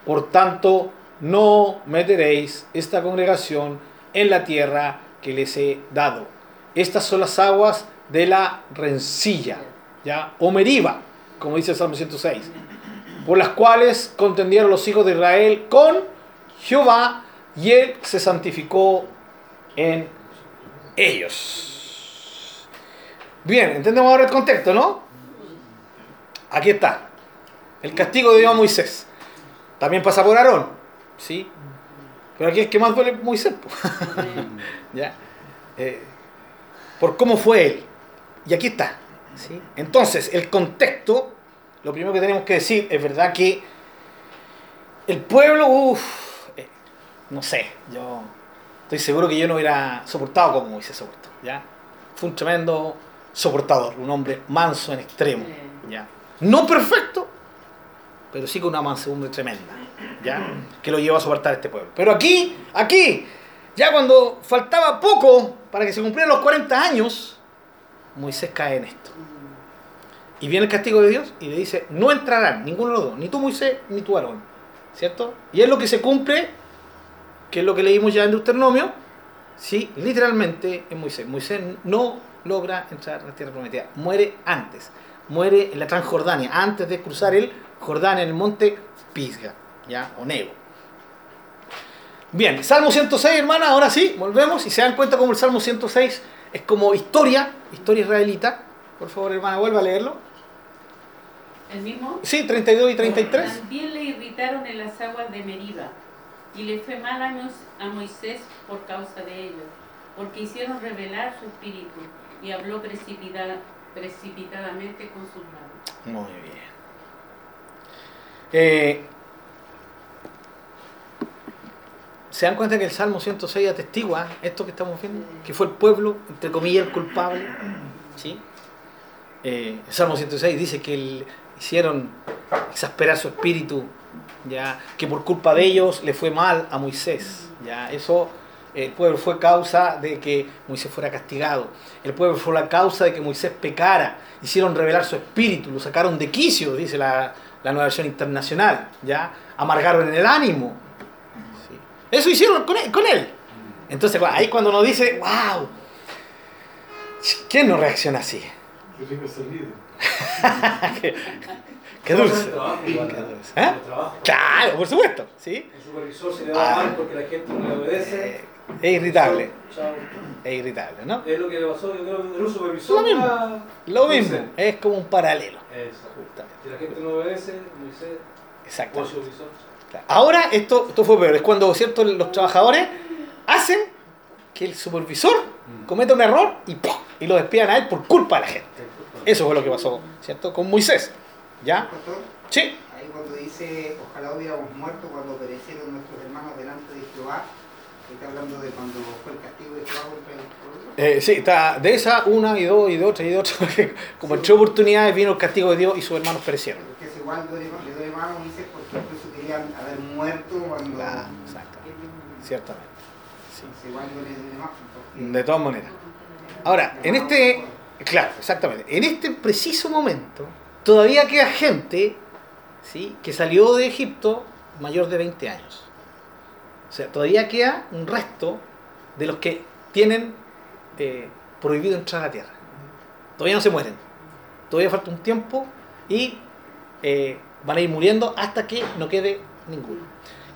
Por tanto, no meteréis esta congregación en la tierra que les he dado. Estas son las aguas de la rencilla, ¿ya? O meriba, como dice el Salmo 106, por las cuales contendieron los hijos de Israel con Jehová y él se santificó en ellos. Bien, entendemos ahora el contexto, ¿no? Aquí está. El castigo de Dios a Moisés. También pasa por Aarón, ¿sí? Pero aquí el que más duele es Moisés. ¿Ya? Eh, por cómo fue él. Y aquí está. ¿sí? Entonces, el contexto, lo primero que tenemos que decir, es verdad que el pueblo, uff, no sé, yo estoy seguro que yo no hubiera soportado como Moisés soportó. ¿ya? Fue un tremendo soportador, un hombre manso en extremo. ¿ya? No perfecto, pero sí con una mansedumbre tremenda, ¿ya? Que lo llevó a soportar este pueblo. Pero aquí, aquí, ya cuando faltaba poco para que se cumplieran los 40 años, Moisés cae en esto. Y viene el castigo de Dios y le dice, no entrarán ninguno de los dos, ni tú Moisés, ni tú Aarón. ¿Cierto? Y es lo que se cumple, que es lo que leímos ya en Deuteronomio, sí, literalmente en Moisés. Moisés no logra entrar a la tierra prometida, muere antes, muere en la Transjordania, antes de cruzar el Jordán en el monte Pisga, ¿ya? O Nebo. Bien, Salmo 106, hermana, ahora sí, volvemos y se dan cuenta como el Salmo 106 es como historia, historia israelita. Por favor, hermana, vuelva a leerlo. ¿El mismo? Sí, 32 y 33. También le irritaron en las aguas de Meriba, y le fue mal a Mois- a Moisés por causa de ellos, porque hicieron revelar su espíritu, y habló precipitada- precipitadamente con sus labios. Muy bien. Eh, ¿Se dan cuenta que el Salmo 106 atestigua esto que estamos viendo? Que fue el pueblo, entre comillas, el culpable. ¿Sí? Eh, el Salmo 106 dice que el- hicieron exasperar su espíritu, ya que por culpa de ellos le fue mal a Moisés. Ya eso el pueblo fue causa de que Moisés fuera castigado. El pueblo fue la causa de que Moisés pecara. Hicieron revelar su espíritu, lo sacaron de quicio, dice la, la nueva versión internacional. ¿ya? Amargaron en el ánimo. Eso hicieron con él, con él. Entonces ahí cuando uno dice, wow, ¿quién no reacciona así? Qué rico es el líder. qué, qué dulce. Trabajo, Qué dulce. ¿Eh? Claro, por supuesto. ¿sí? El supervisor se le da Ah. mal porque la gente no le obedece. Eh, Es irritable. Chao. Es irritable, ¿no? Es lo que le pasó, yo creo, en un supervisor. Lo mismo. a Lo Moisés. mismo, es como un paralelo. Justamente. Si la gente no obedece, Moisés, Exacto. Ahora esto, esto fue peor, es cuando ¿cierto? los trabajadores hacen que el supervisor cometa un error y, ¡pum! y lo despidan a él por culpa de la gente. Eso fue lo que pasó, ¿cierto? Con Moisés. ¿Ya? Pastor, Sí. ahí cuando dice, ojalá hubiéramos muerto cuando perecieron nuestros hermanos delante de Jehová, está hablando de cuando fue el castigo de Jehová contra el pueblo. Eh, sí, está de esa una y dos y de otra y de otra. Como en tres oportunidades vino el castigo de Dios y sus hermanos perecieron. Porque es igual le querían haber muerto cuando... Claro, exacto. Ciertamente. Sí. De todas maneras. Ahora, en este, claro, exactamente, en este preciso momento, todavía queda gente, ¿sí? Que salió de Egipto mayor de 20 años. O sea, todavía queda un resto de los que tienen eh, prohibido entrar a la tierra. Todavía no se mueren. Todavía falta un tiempo y eh, van a ir muriendo hasta que no quede ninguno.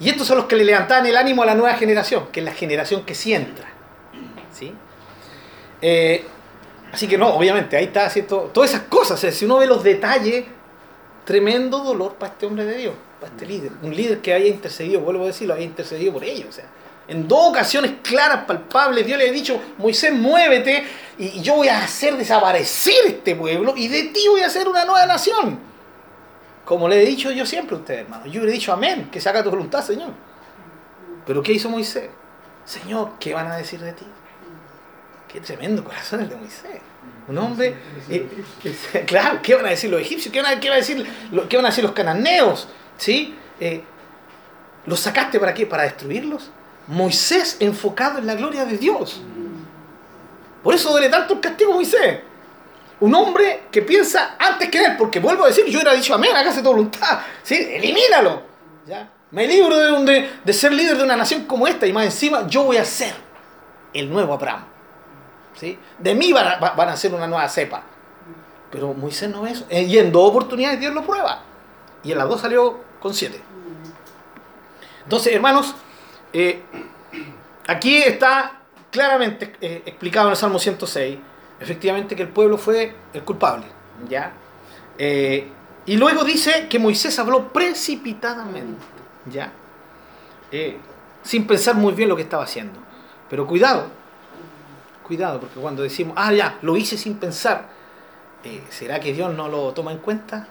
Y estos son los que le levantaban el ánimo a la nueva generación, que es la generación que sí entra. ¿sí? Eh, así que no, obviamente, ahí está, ¿cierto? Todas esas cosas, o sea, si uno ve los detalles, tremendo dolor para este hombre de Dios, para este líder. Un líder que haya intercedido, vuelvo a decirlo, había intercedido por ellos. O sea, en dos ocasiones claras, palpables, Dios le ha dicho, Moisés, muévete y yo voy a hacer desaparecer este pueblo y de ti voy a hacer una nueva nación. Como le he dicho yo siempre a ustedes, hermano. Yo le he dicho amén, que se haga tu voluntad, Señor. Pero ¿qué hizo Moisés? Señor, ¿qué van a decir de ti? Qué tremendo corazón el de Moisés. Un hombre, eh, claro, ¿qué van a decir los egipcios? ¿Qué van a, decir, qué van a decir los cananeos? ¿Sí? Eh, ¿Los sacaste para qué? ¿Para destruirlos? Moisés enfocado en la gloria de Dios. Por eso duele tanto el castigo a Moisés. Un hombre que piensa antes que él, porque vuelvo a decir, yo hubiera dicho amén, hágase tu voluntad. ¿Sí? Elimínalo. ¿Ya? Me libro de, un- de, de ser líder de una nación como esta y más encima yo voy a ser el nuevo Abraham. ¿Sí? De mí van a, va- van a ser una nueva cepa. Pero Moisés no es eso. Eh, Y en dos oportunidades Dios lo prueba. Y en las dos salió con siete. Entonces, hermanos, eh, aquí está claramente eh, explicado en el Salmo 106, efectivamente que el pueblo fue el culpable. ¿ya? Eh, y luego dice que Moisés habló precipitadamente, ¿ya? Eh, sin pensar muy bien lo que estaba haciendo. Pero cuidado, cuidado, porque cuando decimos, ah, ya, lo hice sin pensar, eh, ¿será que Dios no lo toma en cuenta?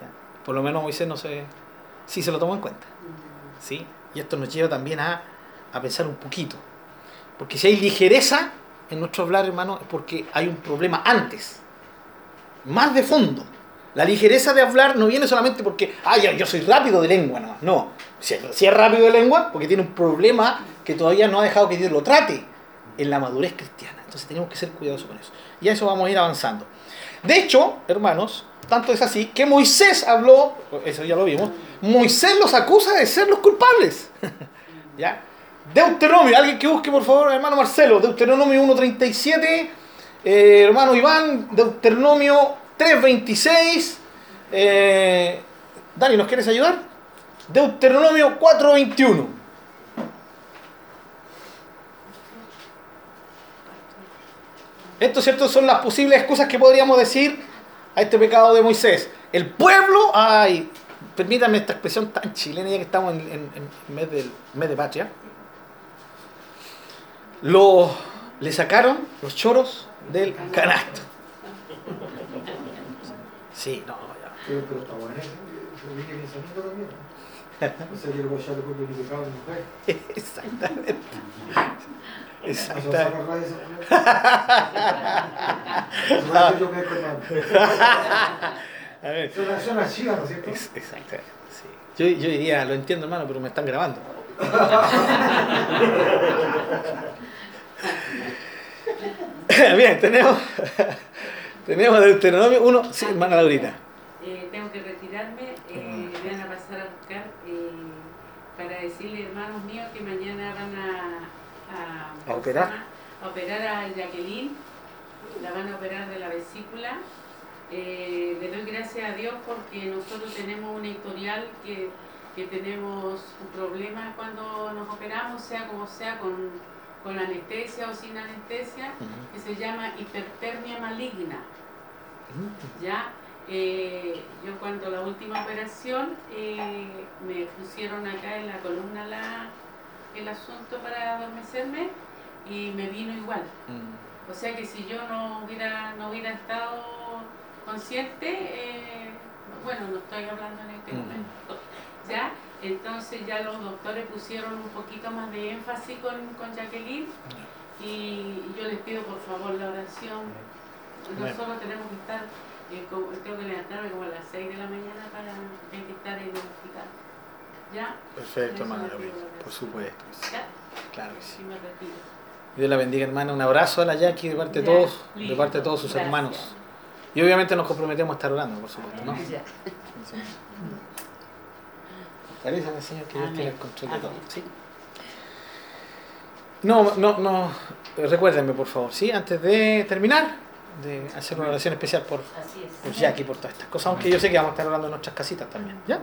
Ya. Por lo menos Moisés no se, sí se lo tomó en cuenta. ¿sí? Y esto nos lleva también a, a pensar un poquito. Porque si hay ligereza en nuestro hablar, hermano, es porque hay un problema antes, más de fondo. La ligereza de hablar no viene solamente porque, ah, yo, soy rápido de lengua. No, si, si es rápido de lengua, porque tiene un problema que todavía no ha dejado que Dios lo trate en la madurez cristiana. Entonces tenemos que ser cuidadosos con eso. Y a eso vamos a ir avanzando. De hecho, hermanos, tanto es así que Moisés habló, eso ya lo vimos, Moisés los acusa de ser los culpables. ¿Ya? Deuteronomio, alguien que busque por favor, hermano Marcelo, Deuteronomio 1.37, eh, hermano Iván, Deuteronomio 3.26, eh, Dani, ¿nos quieres ayudar? Deuteronomio 4.21. Esto, ¿cierto? Son las posibles excusas que podríamos decir a este pecado de Moisés. El pueblo, ay, permítanme esta expresión tan chilena ya que estamos en mes, del, mes de patria. Lo, le sacaron los choros del canasto. Sí, no, ya. Exactamente. Exactamente. A ver. Exactamente. Sí. Yo, yo diría, lo entiendo hermano, pero me están grabando. Bien, tenemos, tenemos Deuteronomio 1, sí, hermana Laurita. Eh, tengo que retirarme, eh, me van a pasar a buscar eh, para decirle, hermanos míos, que mañana van a, ¿A operar? A operar a Jacqueline, la van a operar de la vesícula. Eh, le doy gracias a Dios porque nosotros tenemos un historial que, que tenemos un problema cuando nos operamos, sea como sea, con, con anestesia o sin anestesia, que se llama hipertermia maligna. ¿ya? Eh, yo cuando la última operación eh, me pusieron acá en la columna la, el asunto para adormecerme y me vino igual. Mm. O sea que si yo no hubiera, no hubiera estado consciente, eh, bueno, no estoy hablando en este Mm. momento, ¿ya? Entonces ya los doctores pusieron un poquito más de énfasis con, con Jacqueline y yo les pido por favor la oración. Nosotros tenemos que estar, eh, como- tengo que levantarme como a las 6 de la mañana para hay que estar en el hospital. ¿Ya? Perfecto, hermana Por supuesto. Claro que sí. Y me retiro. Dios la bendiga, hermana. Un abrazo a la Jackie de parte de todos, de parte de todos sus Gracias. hermanos. Y obviamente nos comprometemos a estar orando, por supuesto, ¿no? Ya. Avísame, Señor, que Dios tiene el control de todo. ¿sí? No, no, no. Recuérdenme, por favor, ¿sí? Antes de terminar, de hacer una oración especial por, es. por Jackie, por todas estas cosas, aunque yo sé que vamos a estar hablando en nuestras casitas también, ¿ya?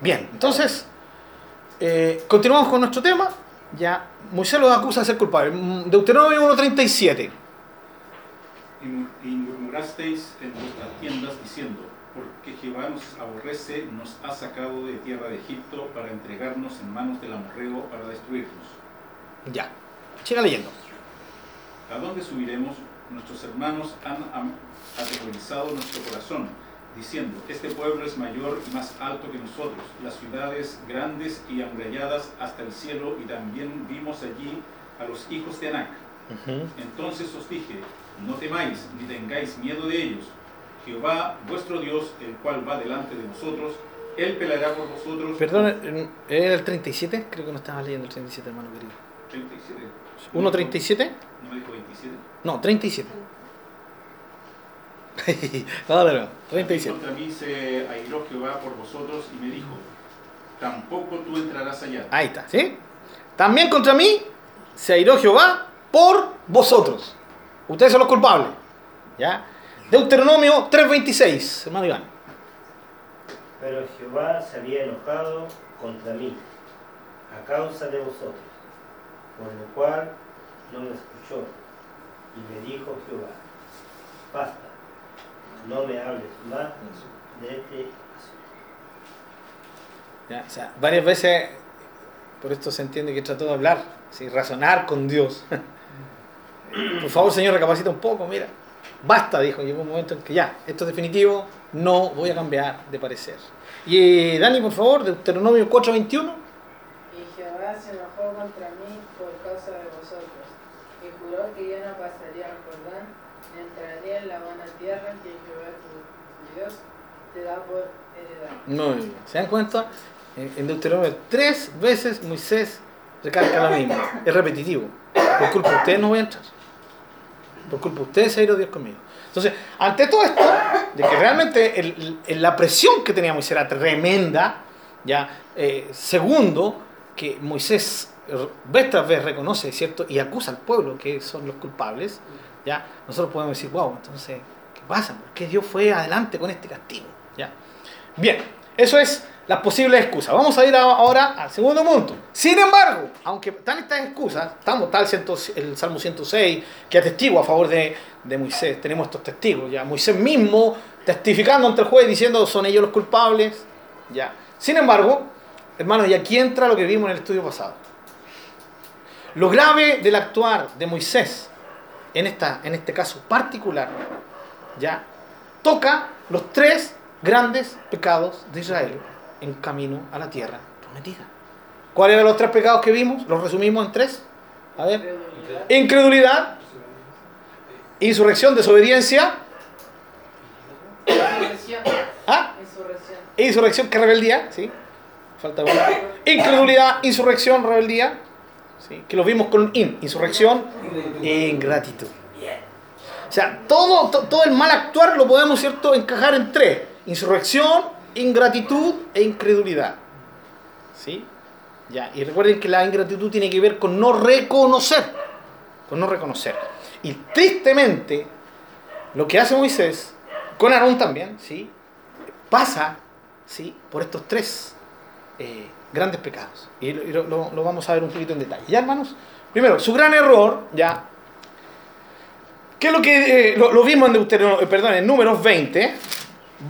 Bien, entonces, eh, continuamos con nuestro tema. Ya, Moisés los acusa de ser culpables. Mm, Deuteronomio 1.37. Y, y murmurasteis en vuestras tiendas diciendo, porque Jehová nos aborrece, nos ha sacado de tierra de Egipto para entregarnos en manos del amorreo para destruirnos. Ya. Siga leyendo. ¿A dónde subiremos? Nuestros hermanos han aterrorizado nuestro corazón, diciendo, este pueblo es mayor y más alto que nosotros, las ciudades grandes y amuralladas hasta el cielo, y también vimos allí a los hijos de Anac. Entonces os dije, no temáis ni tengáis miedo de ellos. Jehová, vuestro Dios, el cual va delante de vosotros, Él peleará por vosotros. Perdón, ¿era el 37? Creo que no estaba leyendo el 37, hermano querido. 37. ¿1.37? ¿No me dijo 27? No, 37. no, no, no, También 37. Contra mí se airó Jehová por vosotros y me dijo, tampoco tú entrarás allá. Ahí está, ¿sí? También contra mí se airó Jehová por vosotros. Ustedes son los culpables. ¿Ya? Deuteronomio 3.26, hermano Iván. Pero Jehová se había enojado contra mí a causa de vosotros, por lo cual no me escuchó. Y me dijo Jehová, basta, no me hables más de este asunto. ¿Ya? O sea, varias veces, por esto se entiende que trató de hablar, ¿sí? razonar con Dios. por favor, Señor, recapacita un poco, mira. Basta, dijo, llegó un momento en que ya, esto es definitivo, no voy a cambiar de parecer. Y eh, Dani, por favor, Deuteronomio 4.21. Y Jehová se enojó contra mí por causa de vosotros, y juró que yo no pasaría al Jordán, ni entraría en la buena tierra que Jehová tu Dios te da por heredad. Muy bien. ¿Se dan cuenta? En en Deuteronomio tres veces Moisés recalca lo mismo. Es repetitivo. Por culpa ustedes no voy a entrar. Por culpa de ustedes se ha ido Dios conmigo. Entonces, ante todo esto, de que realmente el- el- la presión que tenía Moisés era tremenda, ya, eh, segundo, que Moisés vez tras vez reconoce, ¿cierto? Y acusa al pueblo que son los culpables, ya, nosotros podemos decir, wow, entonces, ¿qué pasa? ¿Por qué Dios fue adelante con este castigo? ¿Ya? Bien, eso es las posibles excusas. Vamos a ir ahora al segundo punto. Sin embargo, aunque están estas excusas, estamos tal el Salmo 106 que atestigua a favor de, de Moisés. Tenemos estos testigos, ya Moisés mismo testificando ante el juez diciendo son ellos los culpables, ya. Sin embargo, hermanos, y aquí entra lo que vimos en el estudio pasado. Lo grave del actuar de Moisés en, esta, en este caso particular, ya toca los tres grandes pecados de Israel en camino a la tierra prometida. ¿Cuáles eran los tres pecados que vimos? Los resumimos en tres. A ver. Incredulidad, insurrección, desobediencia. insurrección, ¿Ah? insurrección. Que rebeldía, ¿sí? Falta. Incredulidad, insurrección, rebeldía. ¿sí? Que lo vimos con in, insurrección ingratitud. O sea, todo, to- todo el mal actuar lo podemos, ¿cierto?, encajar en tres. Insurrección, ingratitud e incredulidad. ¿Sí? Ya, y recuerden que la ingratitud tiene que ver con no reconocer. Con no reconocer. Y tristemente, lo que hace Moisés, con Aarón también, ¿sí? Pasa, ¿sí? Por estos tres eh, grandes pecados. Y, lo, vamos a ver un poquito en detalle. ¿Ya, hermanos? Primero, su gran error, ya. ¿Qué es lo que eh, lo, lo vimos en, Deuteronomio- eh, perdón, en Números 20?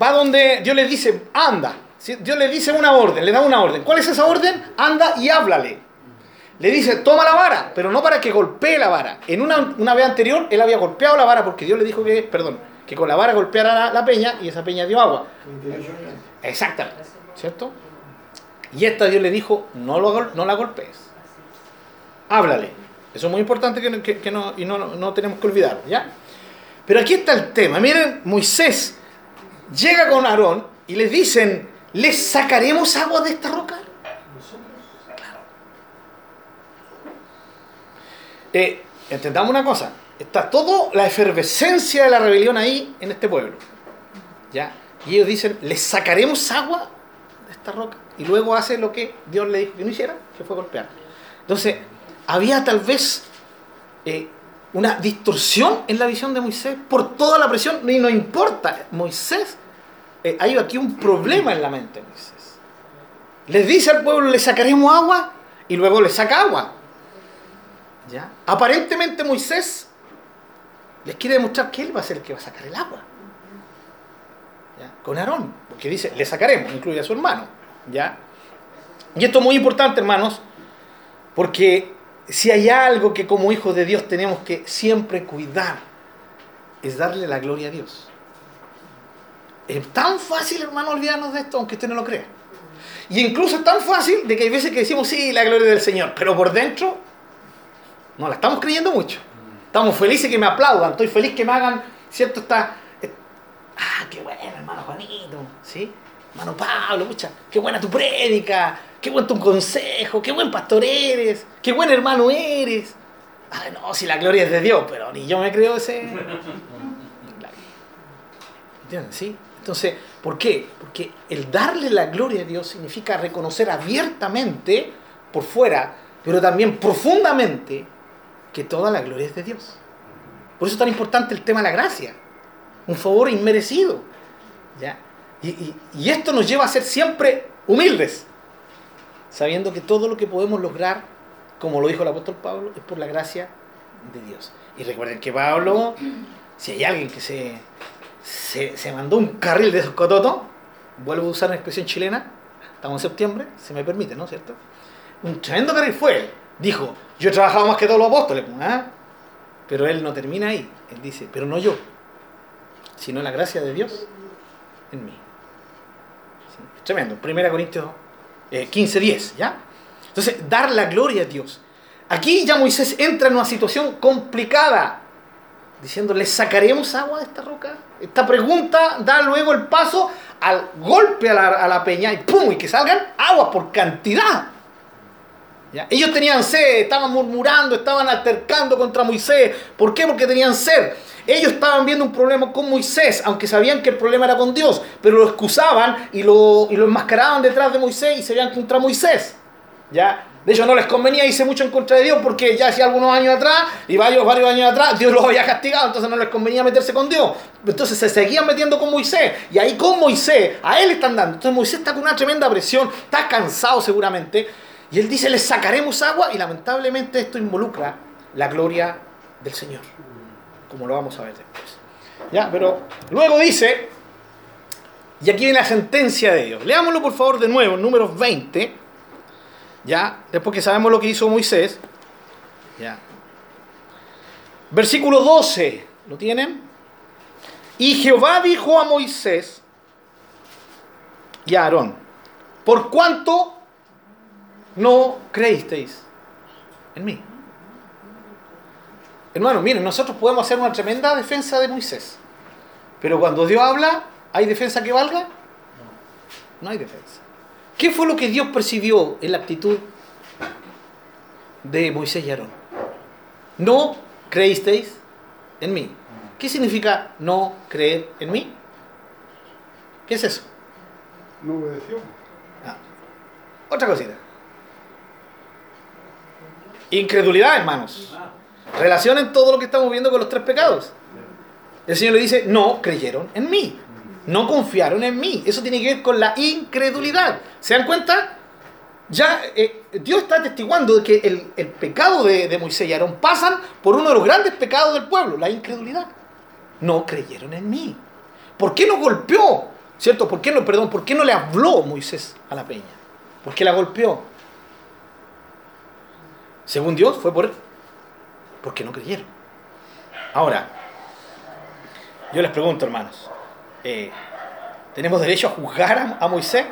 Va donde Dios le dice, anda. Dios le dice una orden, le da una orden. ¿Cuál es esa orden? Anda y háblale. Le dice, toma la vara, pero no para que golpee la vara. En una, una vez anterior, él había golpeado la vara porque Dios le dijo que, perdón, que con la vara golpeara la, peña y esa peña dio agua. Exactamente, ¿cierto? Y esta Dios le dijo, no, lo, no la golpees. Háblale. Eso es muy importante que, que- que no, y no, no tenemos que olvidarlo, ¿ya? Pero aquí está el tema. Miren, Moisés llega con Aarón y le dicen, ¿les sacaremos agua de esta roca? Eh, entendamos una cosa, está toda la efervescencia de la rebelión ahí en este pueblo. ¿ya? Y ellos dicen, ¿les sacaremos agua de esta roca? Y luego hace lo que Dios le dijo que no hiciera, que fue golpear. Entonces, había tal vez eh, una distorsión en la visión de Moisés por toda la presión, y no importa, Moisés, eh, hay aquí un problema en la mente de Moisés. Les dice al pueblo, le sacaremos agua, y luego le saca agua. ¿Ya? Aparentemente Moisés les quiere demostrar que él va a ser el que va a sacar el agua. Con Aarón, porque dice, le sacaremos, incluye a su hermano. ¿ya? Y esto es muy importante, hermanos, porque si hay algo que como hijos de Dios tenemos que siempre cuidar, es darle la gloria a Dios. Es tan fácil, hermano, olvidarnos de esto, aunque usted no lo crea. Y incluso es tan fácil de que hay veces que decimos, sí, la gloria del Señor, pero por dentro no la estamos creyendo mucho. Estamos felices que me aplaudan, estoy feliz que me hagan, ¿cierto? Está, eh, ah, qué bueno, hermano Juanito, ¿sí? Hermano Pablo, pucha, qué buena tu prédica, qué buen tu consejo, qué buen pastor eres, qué buen hermano eres. Ay, no, si la gloria es de Dios, pero ni yo me creo ese. ¿Entienden? ¿Sí? Entonces, ¿por qué? Porque el darle la gloria a Dios significa reconocer abiertamente, por fuera, pero también profundamente, que toda la gloria es de Dios. Por eso es tan importante el tema de la gracia. Un favor inmerecido. ¿ya? Y, esto nos lleva a ser siempre humildes, sabiendo que todo lo que podemos lograr, como lo dijo el apóstol Pablo, es por la gracia de Dios. Y recuerden que Pablo, si hay alguien que se, se, mandó un carril de esos cototos, vuelvo a usar una expresión chilena, estamos en septiembre, se me permite, ¿no es cierto? Un tremendo carril fue. Dijo, yo he trabajado más que todos los apóstoles, ¿ah? pero él no termina ahí. Él dice, pero no yo, sino la gracia de Dios en mí. Tremendo. 1 Corintios eh, 15, 10, ¿ya? Entonces, dar la gloria a Dios. Aquí ya Moisés entra en una situación complicada, diciendo, ¿le sacaremos agua de esta roca? Esta pregunta da luego el paso al golpe a la, a la peña y ¡pum! y que salgan agua por cantidad. Ellos tenían sed, estaban murmurando, estaban altercando contra Moisés. ¿Por qué? Porque tenían sed. Ellos estaban viendo un problema con Moisés, aunque sabían que el problema era con Dios, pero lo excusaban y lo, y lo enmascaraban detrás de Moisés y se veían contra Moisés. ¿Ya? De hecho, no les convenía irse mucho en contra de Dios porque ya hacía algunos años atrás y varios, varios años atrás Dios los había castigado, entonces no les convenía meterse con Dios. Entonces se seguían metiendo con Moisés y ahí con Moisés, a él están dando. Entonces Moisés está con una tremenda presión, está cansado seguramente y él dice, les sacaremos agua y lamentablemente esto involucra la gloria del Señor, como lo vamos a ver después. ¿Ya? Pero luego dice, y aquí viene la sentencia de Dios. Leámoslo por favor de nuevo, números 20. ¿Ya? Después que sabemos lo que hizo Moisés. ¿Ya? Versículo 12. ¿Lo tienen? Y Jehová dijo a Moisés y a Aarón, por cuanto no creísteis en mí. Hermano, miren, nosotros podemos hacer una tremenda defensa de Moisés. Pero cuando Dios habla, ¿hay defensa que valga? No hay defensa. ¿Qué fue lo que Dios percibió en la actitud de Moisés y Aarón? No creísteis en mí. ¿Qué significa no creer en mí? ¿Qué es eso? No obedeció. Ah, Otra cosita. Incredulidad, hermanos. Relacionen todo lo que estamos viendo con los tres pecados. El Señor le dice, no creyeron en mí. No confiaron en mí. Eso tiene que ver con la incredulidad. ¿Se dan cuenta? Ya eh, Dios está atestiguando de que el, el pecado de, de Moisés y Aarón pasan por uno de los grandes pecados del pueblo, la incredulidad. No creyeron en mí. ¿Por qué no golpeó? ¿Cierto? ¿Por qué no, perdón, por qué no le habló Moisés a la peña? ¿Por qué la golpeó? Según Dios fue por porque no creyeron. Ahora, yo les pregunto, hermanos, eh, ¿tenemos derecho a juzgar a, Moisés?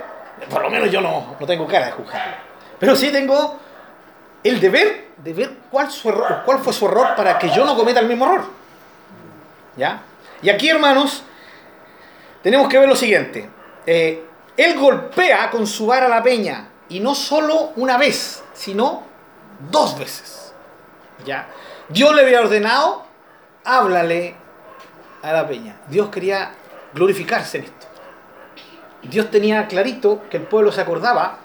Por lo menos yo no, no tengo cara de juzgarlo. Pero sí tengo el deber de ver cuál, cuál fue su error para que yo no cometa el mismo error. ¿Ya? Y aquí, hermanos, tenemos que ver lo siguiente. Eh, él golpea con su vara la peña, y no solo una vez, sino dos veces. ¿Ya? Dios le había ordenado, háblale a la peña. Dios quería glorificarse en esto. Dios tenía clarito que el pueblo se acordaba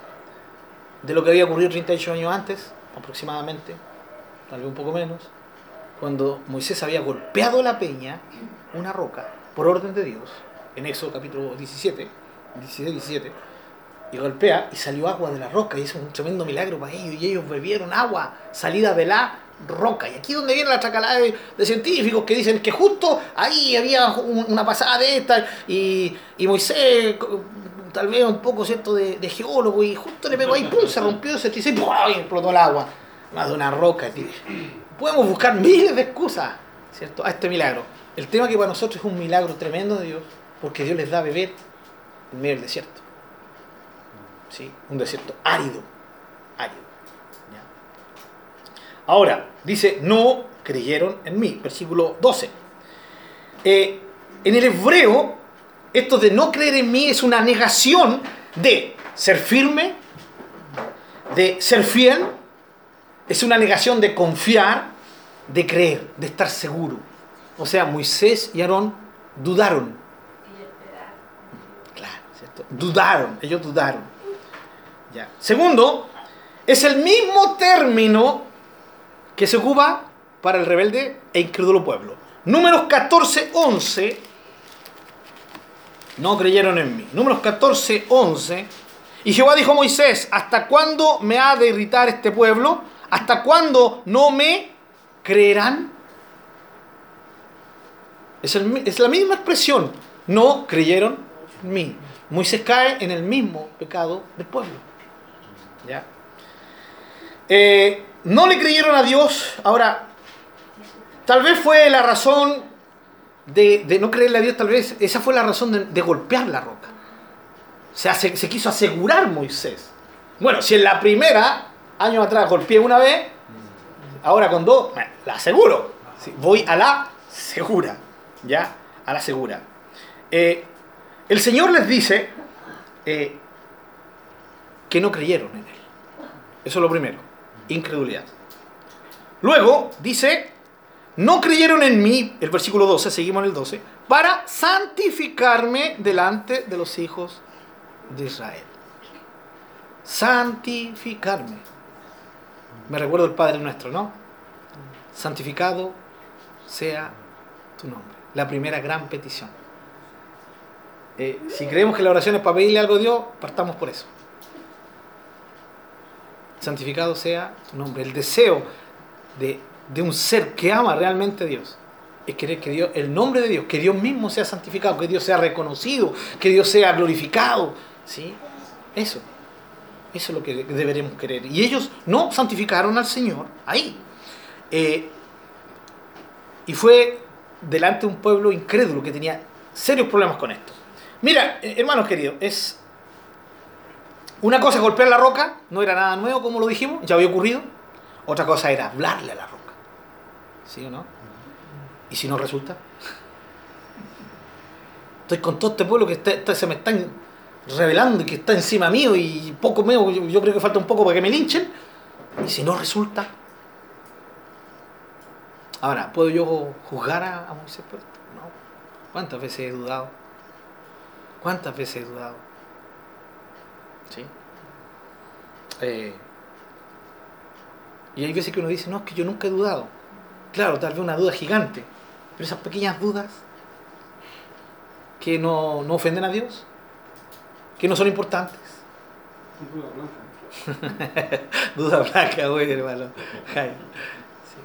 de lo que había ocurrido 38 años antes, aproximadamente, tal vez un poco menos, cuando Moisés había golpeado la peña, una roca, por orden de Dios, en Éxodo capítulo 17, 16, 17, y golpea y salió agua de la roca, y es un tremendo milagro para ellos, y ellos bebieron agua salida de la roca. Y aquí es donde viene la chacalada de, científicos que dicen que justo ahí había un- una pasada de esta y, y Moisés, tal vez un poco cierto de, geólogo, y justo le pegó ahí, pum, se rompió, se y y explotó el agua. Más de una roca. tío. Podemos buscar miles de excusas, ¿cierto? A este milagro. El tema que para nosotros es un milagro tremendo de Dios, porque Dios les da a beber en medio del desierto. ¿Sí? Un desierto árido. Árido. ¿ya? Ahora, dice, no creyeron en mí. Versículo 12. Eh, en el hebreo, esto de no creer en mí es una negación de ser firme, de ser fiel, es una negación de confiar, de creer, de estar seguro. O sea, Moisés y Aarón dudaron. Claro, ¿cierto? Dudaron, ellos dudaron. Segundo, es el mismo término que se ocupa para el rebelde e incrédulo pueblo. Números 14, 11. No creyeron en mí. Números 14, 11. Y Jehová dijo a Moisés, ¿hasta cuándo me ha de irritar este pueblo? ¿Hasta cuándo no me creerán? Es la misma expresión. No creyeron en mí. Moisés cae en el mismo pecado del pueblo. Eh, no le creyeron a Dios. Ahora, tal vez fue la razón de, no creerle a Dios, tal vez esa fue la razón de, golpear la roca. Se, quiso asegurar Moisés. Bueno, si en la primera, años atrás, golpeé una vez, ahora con dos, la aseguro. Voy a la segura. ¿Ya? A la segura. Eh, el Señor les dice eh, que no creyeron en Él. Eso es lo primero. Incredulidad. Luego dice, no creyeron en mí, el versículo 12, seguimos en el 12, para santificarme delante de los hijos de Israel. Santificarme. Me recuerdo el Padre nuestro, ¿no? Santificado sea tu nombre. La primera gran petición. Eh, si creemos que la oración es para pedirle algo a Dios, partamos por eso. Santificado sea tu nombre. El deseo de, de un ser que ama realmente a Dios es querer que Dios, el nombre de Dios, que Dios mismo sea santificado, que Dios sea reconocido, que Dios sea glorificado. ¿sí? Eso. Eso es lo que deberemos querer. Y ellos no santificaron al Señor ahí. Eh, y fue delante de un pueblo incrédulo que tenía serios problemas con esto. Mira, eh, hermanos queridos, es una cosa golpear la roca, no era nada nuevo como lo dijimos, ya había ocurrido. Otra cosa era hablarle a la roca. ¿Sí o no? ¿Y si no resulta? Estoy con todo este pueblo que se me están revelando y que está encima mío y poco yo, yo creo que falta un poco para que me linchen. ¿Y si no resulta? Ahora, ¿puedo yo juzgar a, a Moisés por esto? No. ¿Cuántas veces he dudado? ¿Cuántas veces he dudado? ¿Sí? Eh, y hay veces que uno dice, no, es que yo nunca he dudado. Claro, tal vez una duda gigante, pero esas pequeñas dudas que no, no ofenden a Dios, que no son importantes. Duda blanca, güey, hermano. Jaime. Sí.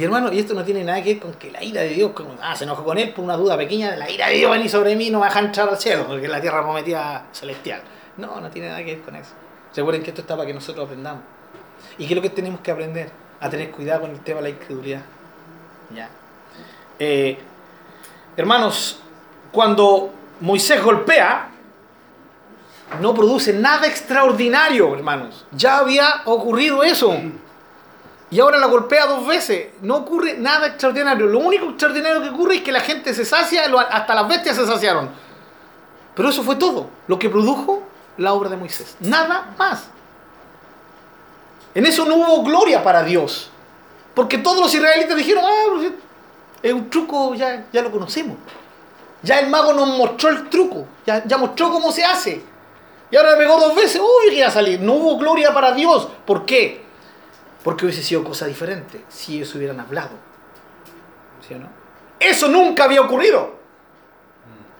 Y hermano, y esto no tiene nada que ver con que la ira de Dios, como, ah, se enojó con él por una duda pequeña, la ira de Dios venir sobre mí no me va a dejar entrar al cielo, porque es la tierra prometida celestial. No, no tiene nada que ver con eso. Recuerden que esto está para que nosotros aprendamos. ¿Y qué es lo que tenemos que aprender? A tener cuidado con el tema de la incredulidad. Ya. Eh, hermanos, cuando Moisés golpea, no produce nada extraordinario, hermanos. Ya había ocurrido eso. Y ahora la golpea dos veces. No ocurre nada extraordinario. Lo único extraordinario que ocurre es que la gente se sacia, hasta las bestias se saciaron. Pero eso fue todo. Lo que produjo la obra de Moisés. Nada más. En eso no hubo gloria para Dios. Porque todos los israelitas dijeron, ah, si es un truco, ya, ya lo conocemos. Ya el mago nos mostró el truco. Ya, ya mostró cómo se hace. Y ahora pegó dos veces, obvio que salir. No hubo gloria para Dios. ¿Por qué? Porque hubiese sido cosa diferente si ellos hubieran hablado. ¿Sí o no? Eso nunca había ocurrido.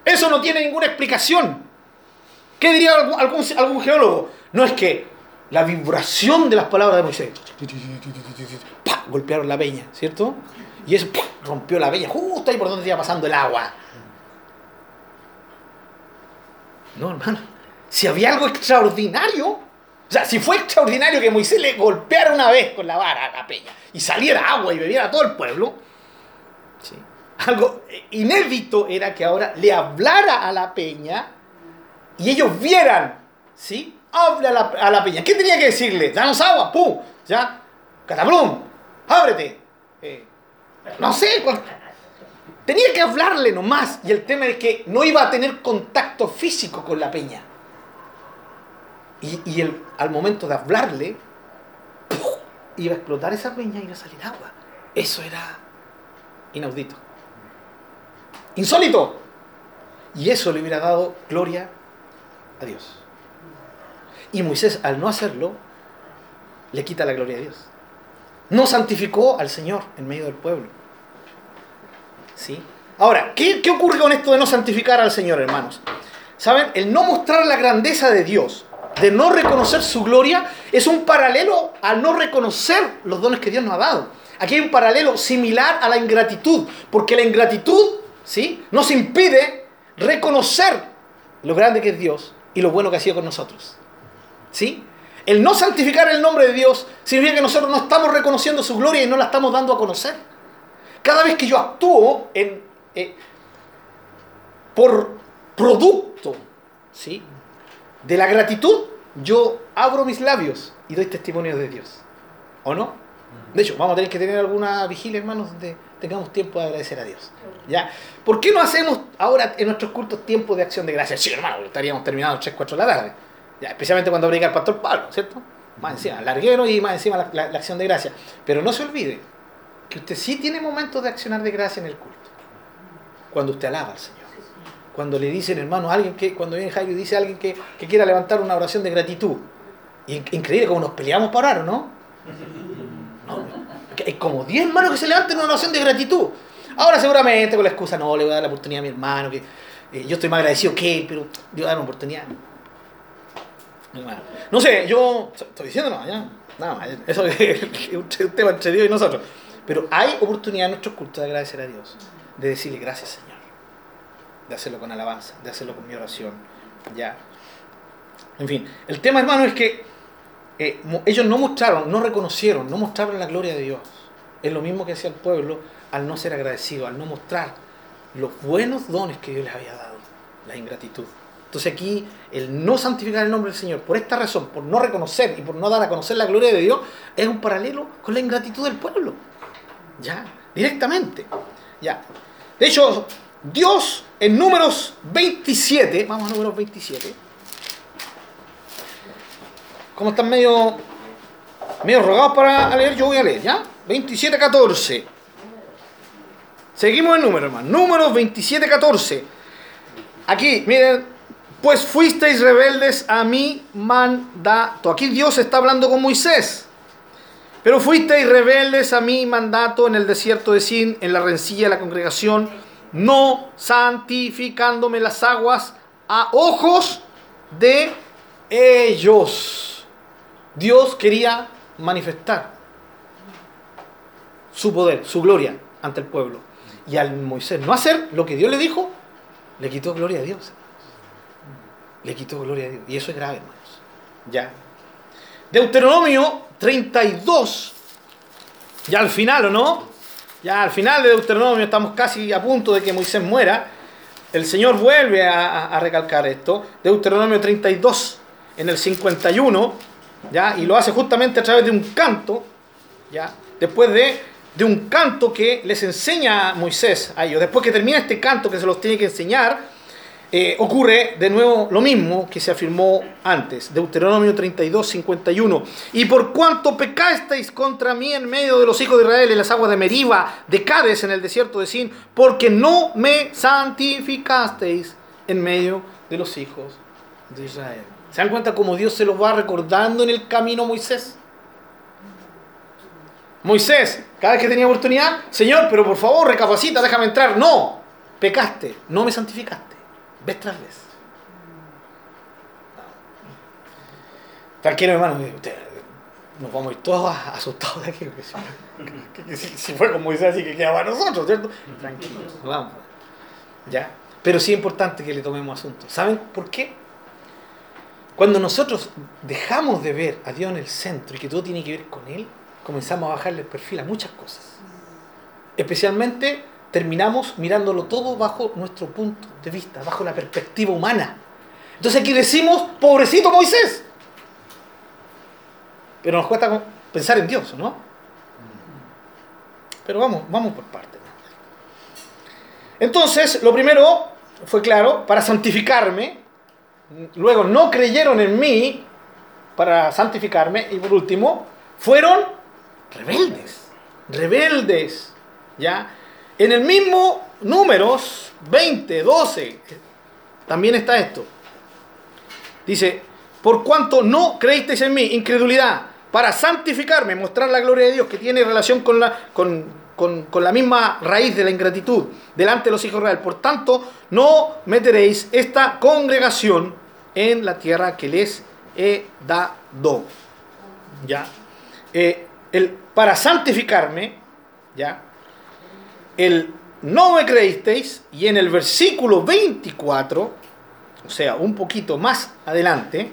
Eso no tiene ninguna explicación. ¿Qué diría algún, geólogo? No es que la vibración de las palabras de Moisés. ¡Pah! Golpearon la peña, ¿cierto? Y eso rompió la peña, justo ahí por donde iba pasando el agua. No, hermano. Si había algo extraordinario, o sea, si fue extraordinario que Moisés le golpeara una vez con la vara a la peña y saliera agua y bebiera todo el pueblo, algo inédito era que ahora le hablara a la peña y ellos vieran, ¿sí? Habla a la, a peña. ¿Qué tenía que decirle? Danos agua, ¡pum! ¿Ya? Cataplum, ábrete. Eh, no sé, tenía que hablarle nomás. Y el tema es que no iba a tener contacto físico con la peña. Y, y el- al momento de hablarle, iba a explotar esa peña y iba a salir agua. Eso era inaudito. Insólito. Y eso le hubiera dado gloria a Dios. Y Moisés, al no hacerlo, le quita la gloria a Dios. No santificó al Señor en medio del pueblo. ¿Sí? Ahora, ¿qué, qué ocurre con esto de no santificar al Señor, hermanos? ¿Saben? El no mostrar la grandeza de Dios, de no reconocer su gloria, es un paralelo al no reconocer los dones que Dios nos ha dado. Aquí hay un paralelo similar a la ingratitud, porque la ingratitud ¿sí? nos impide reconocer lo grande que es Dios y lo bueno que ha sido con nosotros. ¿Sí? El no santificar el nombre de Dios significa que nosotros no estamos reconociendo su gloria y no la estamos dando a conocer. Cada vez que yo actúo en, eh, por producto ¿sí? de la gratitud, yo abro mis labios y doy testimonio de Dios. ¿O no? De hecho, vamos a tener que tener alguna vigilia, hermanos, donde tengamos tiempo de agradecer a Dios. ¿Ya? ¿Por qué no hacemos ahora en nuestros cultos tiempo de acción de gracias? Sí, hermano, estaríamos terminados 3, 4 de la tarde. ¿Ya? Especialmente cuando predica el pastor Pablo, ¿cierto? Más encima, larguero y más encima la, la- acción de gracia. Pero no se olvide que usted sí tiene momentos de accionar de gracia en el culto. Cuando usted alaba al Señor. Cuando le dicen, hermano, a alguien que, cuando viene Jairo y dice a alguien que, que quiera levantar una oración de gratitud. Y in- increíble como nos peleamos para orar, ¿no? Hay como 10 hermanos que se levantan una oración de gratitud. Ahora seguramente con la excusa, no, le voy a dar la oportunidad a mi hermano, que eh, yo estoy más agradecido que él, pero le voy a dar una oportunidad. No sé, yo estoy diciendo nada. Nada. Eso es un tema entre Dios y nosotros. Pero hay oportunidad en nuestros cultos de agradecer a Dios, de decirle gracias, Señor. De hacerlo con alabanza, de hacerlo con mi oración. Ya. En fin, el tema, hermano, es que eh, ellos no mostraron, no reconocieron, no mostraron la gloria de Dios. Es lo mismo que hacía el pueblo al no ser agradecido, al no mostrar los buenos dones que Dios les había dado, la ingratitud. Entonces aquí el no santificar el nombre del Señor, por esta razón, por no reconocer y por no dar a conocer la gloria de Dios, es un paralelo con la ingratitud del pueblo. Ya, directamente. Ya. De hecho, Dios en números 27, vamos a números 27, como están medio, medio rogados para leer, yo voy a leer, ¿ya? 27, 14. Seguimos el número, hermano. Números 27, 14. Aquí, miren, pues fuisteis rebeldes a mi mandato. Aquí Dios está hablando con Moisés. Pero fuisteis rebeldes a mi mandato en el desierto de Sin, en la rencilla de la congregación, no santificándome las aguas a ojos de ellos. Dios quería manifestar su poder, su gloria ante el pueblo. Y al Moisés no hacer lo que Dios le dijo, le quitó gloria a Dios. Le quitó gloria a Dios. Y eso es grave, hermanos. Ya. Deuteronomio 32. Ya al final, ¿o no? Ya al final de Deuteronomio estamos casi a punto de que Moisés muera. El Señor vuelve a, a- recalcar esto. Deuteronomio 32, en el 51, ¿ya? Y lo hace justamente a través de un canto, ¿ya? Después de, de un canto que les enseña Moisés a ellos. Después que termina este canto que se los tiene que enseñar, eh, ocurre de nuevo lo mismo que se afirmó antes, Deuteronomio 32, 51. Y por cuanto pecasteis contra mí en medio de los hijos de Israel en las aguas de Meriba, de Cades en el desierto de Sin, porque no me santificasteis en medio de los hijos de Israel. ¿Se dan cuenta cómo Dios se los va recordando en el camino a Moisés? Moisés, cada vez que tenía oportunidad, Señor, pero por favor, recapacita, déjame entrar. No, pecaste, no me santificaste. Vez tras vez. Tranquilo, hermano, usted- nos vamos a ir todos asustados de aquí. si, fue como dice así, que quedaba a nosotros, ¿cierto? Tranquilos, vamos. ¿Ya? Pero sí es importante que le tomemos asunto. ¿Saben por qué? Cuando nosotros dejamos de ver a Dios en el centro y que todo tiene que ver con Él, comenzamos a bajarle el perfil a muchas cosas. Especialmente terminamos mirándolo todo bajo nuestro punto de vista, bajo la perspectiva humana. Entonces aquí decimos, pobrecito Moisés. Pero nos cuesta pensar en Dios, ¿no? Pero vamos, vamos por partes. Entonces, lo primero fue claro, para santificarme. Luego no creyeron en mí para santificarme. Y por último, fueron rebeldes. Rebeldes. ¿Ya? En el mismo números 20, 12, también está esto. Dice, por cuanto no creísteis en mí, incredulidad, para santificarme, mostrar la gloria de Dios, que tiene relación con la, con, con- con la misma raíz de la ingratitud, delante de los hijos Israel. Por tanto, no meteréis esta congregación en la tierra que les he dado. ¿Ya? Eh, el, para santificarme, ¿ya? El no me creísteis, y en el versículo 24, o sea, un poquito más adelante,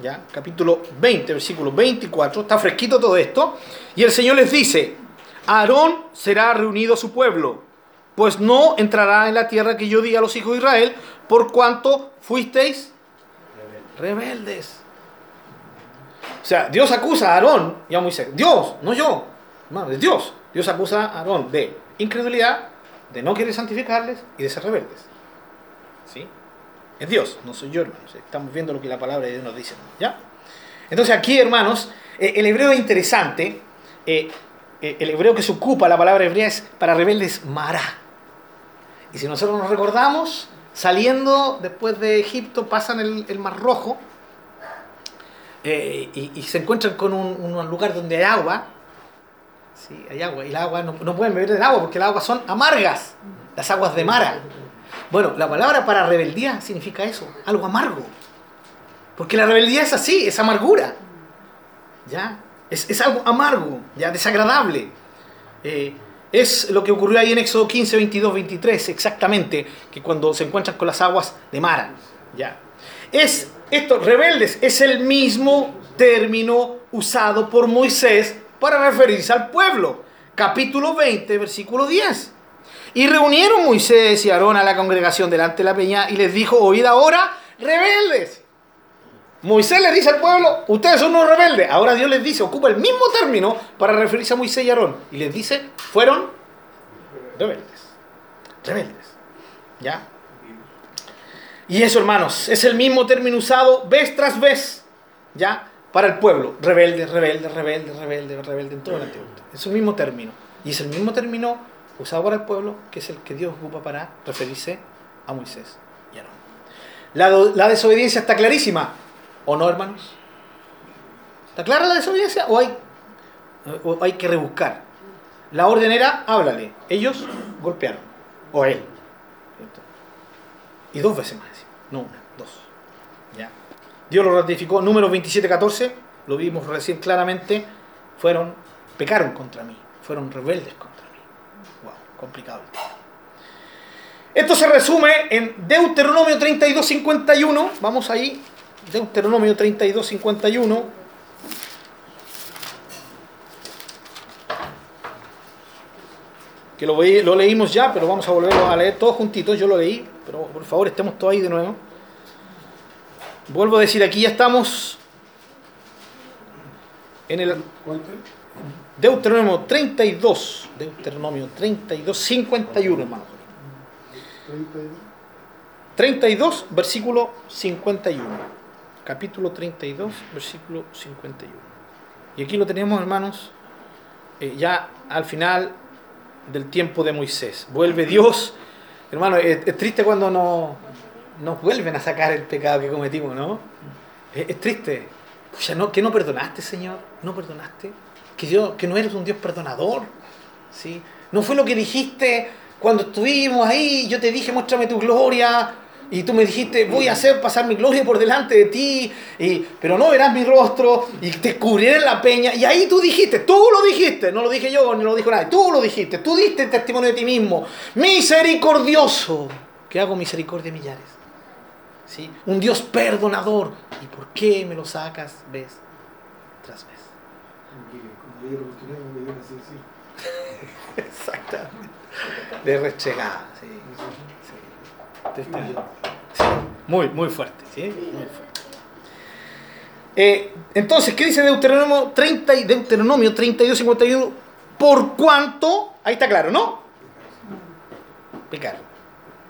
¿ya? capítulo 20, versículo 24, está fresquito todo esto, y el Señor les dice, Aarón será reunido a su pueblo, pues no entrará en la tierra que yo di a los hijos de Israel, por cuanto fuisteis rebeldes. O sea, Dios acusa a Aarón y a Moisés. Dios, no yo. Hermano, es Dios. Dios acusa a Aarón de incredulidad, de no querer santificarles y de ser rebeldes. ¿Sí? Es Dios, no soy yo, hermanos. Estamos viendo lo que la palabra de Dios nos dice. ¿Ya? Entonces aquí, hermanos, eh, el hebreo es interesante. eh, el hebreo que se ocupa, la palabra hebrea es para rebeldes Mara. Y si nosotros nos recordamos, saliendo después de Egipto, pasan el, el Mar Rojo eh, y, y se encuentran con un, un lugar donde hay agua. Sí, hay agua. Y el agua no, no pueden beber del agua porque el agua son amargas, las aguas de Mara. Bueno, la palabra para rebeldía significa eso, algo amargo. Porque la rebeldía es así, es amargura. ¿Ya? Es, es algo amargo, ya desagradable. Eh, es lo que ocurrió ahí en Éxodo 15, 22, 23, exactamente, que cuando se encuentran con las aguas de Mara. ¿ya? Es, estos rebeldes es el mismo término usado por Moisés para referirse al pueblo. Capítulo 20, versículo 10. Y reunieron Moisés y Aarón a la congregación delante de la peña y les dijo, oíd ahora, rebeldes. Moisés les dice al pueblo, ustedes son unos rebeldes. Ahora Dios les dice, ocupa el mismo término para referirse a Moisés y Aarón. Y les dice, fueron rebeldes. Rebeldes. ¿Ya? Y eso, hermanos, es el mismo término usado vez tras vez, ¿ya? Para el pueblo. Rebelde, rebelde, rebelde, rebelde, rebelde, en todo el Antiguo. Es el mismo término. Y es el mismo término usado para el pueblo que es el que Dios ocupa para referirse a Moisés y Aarón. La, la desobediencia está clarísima. ¿O no, hermanos? ¿Está clara la desobediencia o hay, o hay que rebuscar? La orden era, háblale. Ellos golpearon. O él. Y dos veces más. No una, dos. ¿Ya? Dios lo ratificó. Número 27, 14. Lo vimos recién claramente. Fueron, pecaron contra mí. Fueron rebeldes contra mí. Wow, complicado. Esto se resume en Deuteronomio 32, 51. Vamos ahí. Deuteronomio 32, 51. Que lo, lo leímos ya, pero vamos a volverlo a leer todos juntitos. Yo lo leí, pero por favor estemos todos ahí de nuevo. Vuelvo a decir, aquí ya estamos en el. Deuteronomio 32. Deuteronomio 32, 51, hermano. 32. 32, versículo 51. Capítulo 32, versículo 51. Y aquí lo tenemos, hermanos, eh, ya al final del tiempo de Moisés. Vuelve Dios. Hermano, es, triste cuando no- nos vuelven a sacar el pecado que cometimos, ¿no? Es, es triste. Pucha, ¿no? ¿Que no perdonaste, Señor? ¿No perdonaste? ¿Que, yo, que no eres un Dios perdonador? ¿Sí? ¿No fue lo que dijiste cuando estuvimos ahí? Yo te dije, muéstrame tu gloria. Y tú me dijiste, voy a hacer pasar mi gloria por delante de ti, y, pero no verás mi rostro, y te cubriré en la peña. Y ahí tú dijiste, tú lo dijiste, no lo dije yo, ni lo dijo nadie, tú lo dijiste, tú diste el testimonio de ti mismo. Misericordioso, que hago misericordia de millares. ¿Sí? Un Dios perdonador. ¿Y por qué me lo sacas vez tras vez? Como yo lo continué, me dio así, sí. Exactamente. De rechegada, sí. Sí, Muy, muy fuerte, ¿sí? Muy fuerte. Eh, entonces, ¿qué dice Deuteronomio 30 y Deuteronomio 32, 51? Por cuanto, ahí está claro, ¿no? Pecar.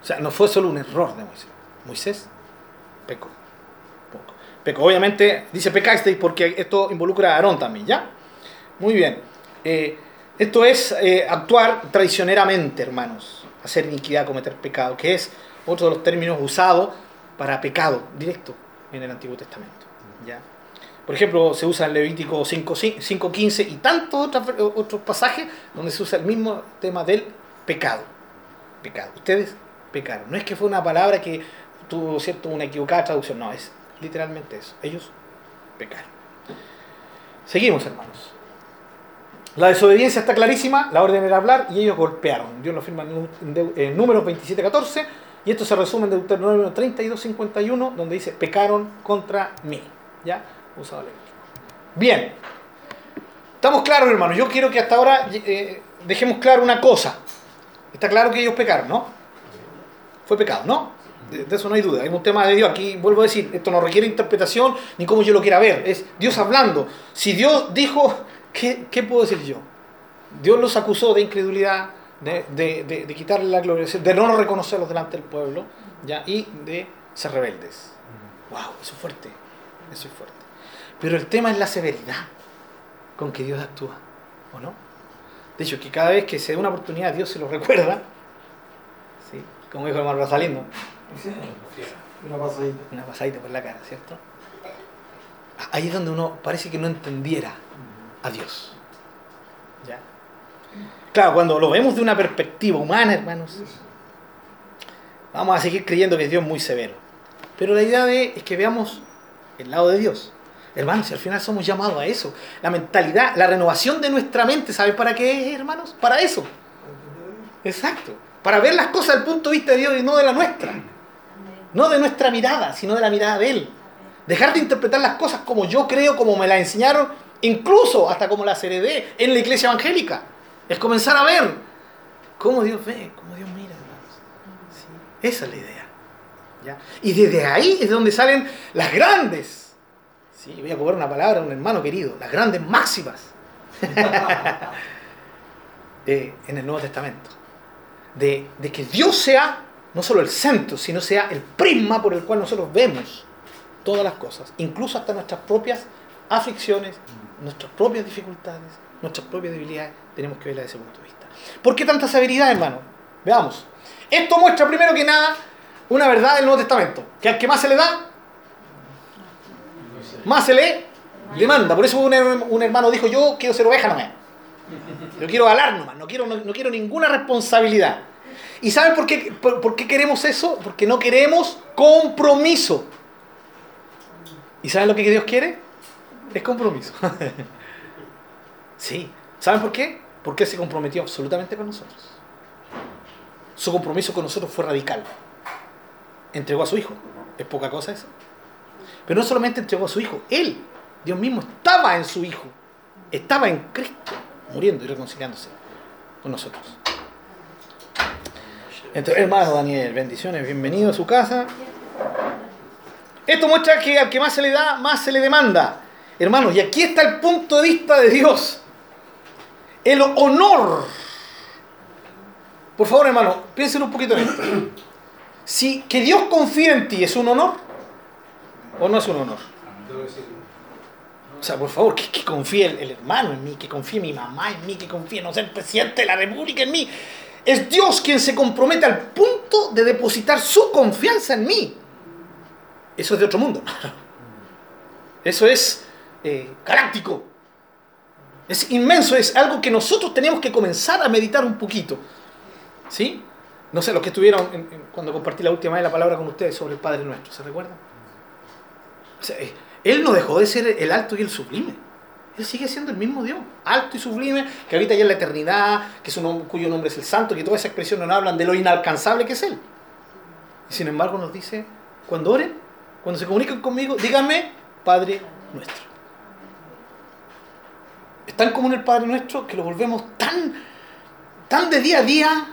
O sea, no fue solo un error de Moisés. Moisés pecó. Poco. Pecó. Obviamente, dice pecasteis porque esto involucra a Aarón también, ¿ya? Muy bien. Eh, esto es eh, actuar traicioneramente, hermanos. Hacer iniquidad, cometer pecado, que es otro de los términos usados para pecado directo en el Antiguo Testamento. ¿ya? Por ejemplo, se usa en Levítico 5.15 y tantos otros, otros pasajes donde se usa el mismo tema del pecado. Pecado. Ustedes pecaron. No es que fue una palabra que tuvo cierto, una equivocada traducción, no, es literalmente eso. Ellos pecaron. Seguimos, hermanos. La desobediencia está clarísima, la orden era hablar y ellos golpearon. Dios lo firma en, en, en Números 27.14 y esto se resume en Deuteronomio 32.51 donde dice pecaron contra mí. ¿Ya? Usado. Bien. Estamos claros, hermanos. Yo quiero que hasta ahora eh, dejemos claro una cosa. Está claro que ellos pecaron, ¿no? Fue pecado, ¿no? De, eso no hay duda. Es un tema de Dios. Aquí vuelvo a decir, esto no requiere interpretación ni como yo lo quiera ver. Es Dios hablando. Si Dios dijo, ¿qué, qué puedo decir yo? Dios los acusó de incredulidad, de, de, de, de quitarle la gloria, de no reconocerlos delante del pueblo, ¿ya? y de ser rebeldes. ¡Wow! Eso es fuerte. Eso es fuerte. Pero el tema es la severidad con que Dios actúa, ¿o no? De hecho, que cada vez que se da una oportunidad, Dios se lo recuerda. ¿sí? Como dijo el hermano Rosalino. Una pasadita. Una pasadita por la cara, ¿cierto? Ahí es donde uno parece que no entendiera a Dios. Claro, cuando lo vemos de una perspectiva humana, hermanos, vamos a seguir creyendo que Dios es muy severo. Pero la idea de, es que veamos el lado de Dios. Hermanos, si al final somos llamados a eso. La mentalidad, la renovación de nuestra mente, ¿sabes para qué es, hermanos? Para eso. Exacto. Para ver las cosas desde el punto de vista de Dios y no de la nuestra. No de nuestra mirada, sino de la mirada de Él. Dejar de interpretar las cosas como yo creo, como me las enseñaron, incluso hasta como las heredé en la iglesia evangélica. Es comenzar a ver cómo Dios ve, cómo Dios mira, hermanos. Esa es la idea. ¿ya? Y desde ahí es donde salen las grandes, sí, voy a cobrar una palabra a un hermano querido, las grandes máximas en el Nuevo Testamento. De, de que Dios sea no solo el centro, sino sea el prisma por el cual nosotros vemos todas las cosas, incluso hasta nuestras propias aflicciones, nuestras propias dificultades, nuestras propias debilidades, tenemos que verla desde ese punto de vista. ¿Por qué tanta severidad, hermano? Veamos. Esto muestra primero que nada una verdad del Nuevo Testamento, que al que más se le da, más se le demanda. Por eso un, hermano dijo, yo quiero ser oveja nomás. Yo quiero galar nomás, no quiero, ninguna responsabilidad. ¿Y saben por qué queremos eso? Porque no queremos compromiso. ¿Y saben lo que Dios quiere? Es compromiso. sí. ¿Saben por qué? Porque se comprometió absolutamente con nosotros. Su compromiso con nosotros fue radical. Entregó a su Hijo. ¿Es poca cosa eso? Pero no solamente entregó a su Hijo. Él, Dios mismo, estaba en su Hijo. Estaba en Cristo, muriendo y reconciliándose con nosotros. Entonces, hermano Daniel, bendiciones, bienvenido a su casa. Esto muestra que al que más se le da, más se le demanda. Hermanos, y aquí está el punto de vista de Dios. El honor. Por favor, hermano, piensen un poquito en esto. Si que Dios confíe en ti es un honor o no es un honor. O sea, por favor, que, que confíe el, el, hermano en mí, que confíe mi mamá en mí, que confíe, no sé, el presidente de la República en mí. Es Dios quien se compromete al punto de depositar su confianza en mí. Eso es de otro mundo. Eso es eh, galáctico. Es inmenso, es algo que nosotros tenemos que comenzar a meditar un poquito. ¿Sí? No sé, los que estuvieron cuando compartí la última vez la palabra con ustedes sobre el Padre Nuestro, ¿se recuerdan? Eh, él no dejó de ser el alto y el sublime. Él sigue siendo el mismo Dios, alto y sublime, que habita ya en la eternidad, que su nom- cuyo nombre es el Santo, que toda esa expresión nos hablan de lo inalcanzable que es Él. Y sin embargo nos dice, cuando oren, cuando se comuniquen conmigo, díganme, Padre Nuestro. Es tan común el Padre Nuestro que lo volvemos tan, tan de día a día,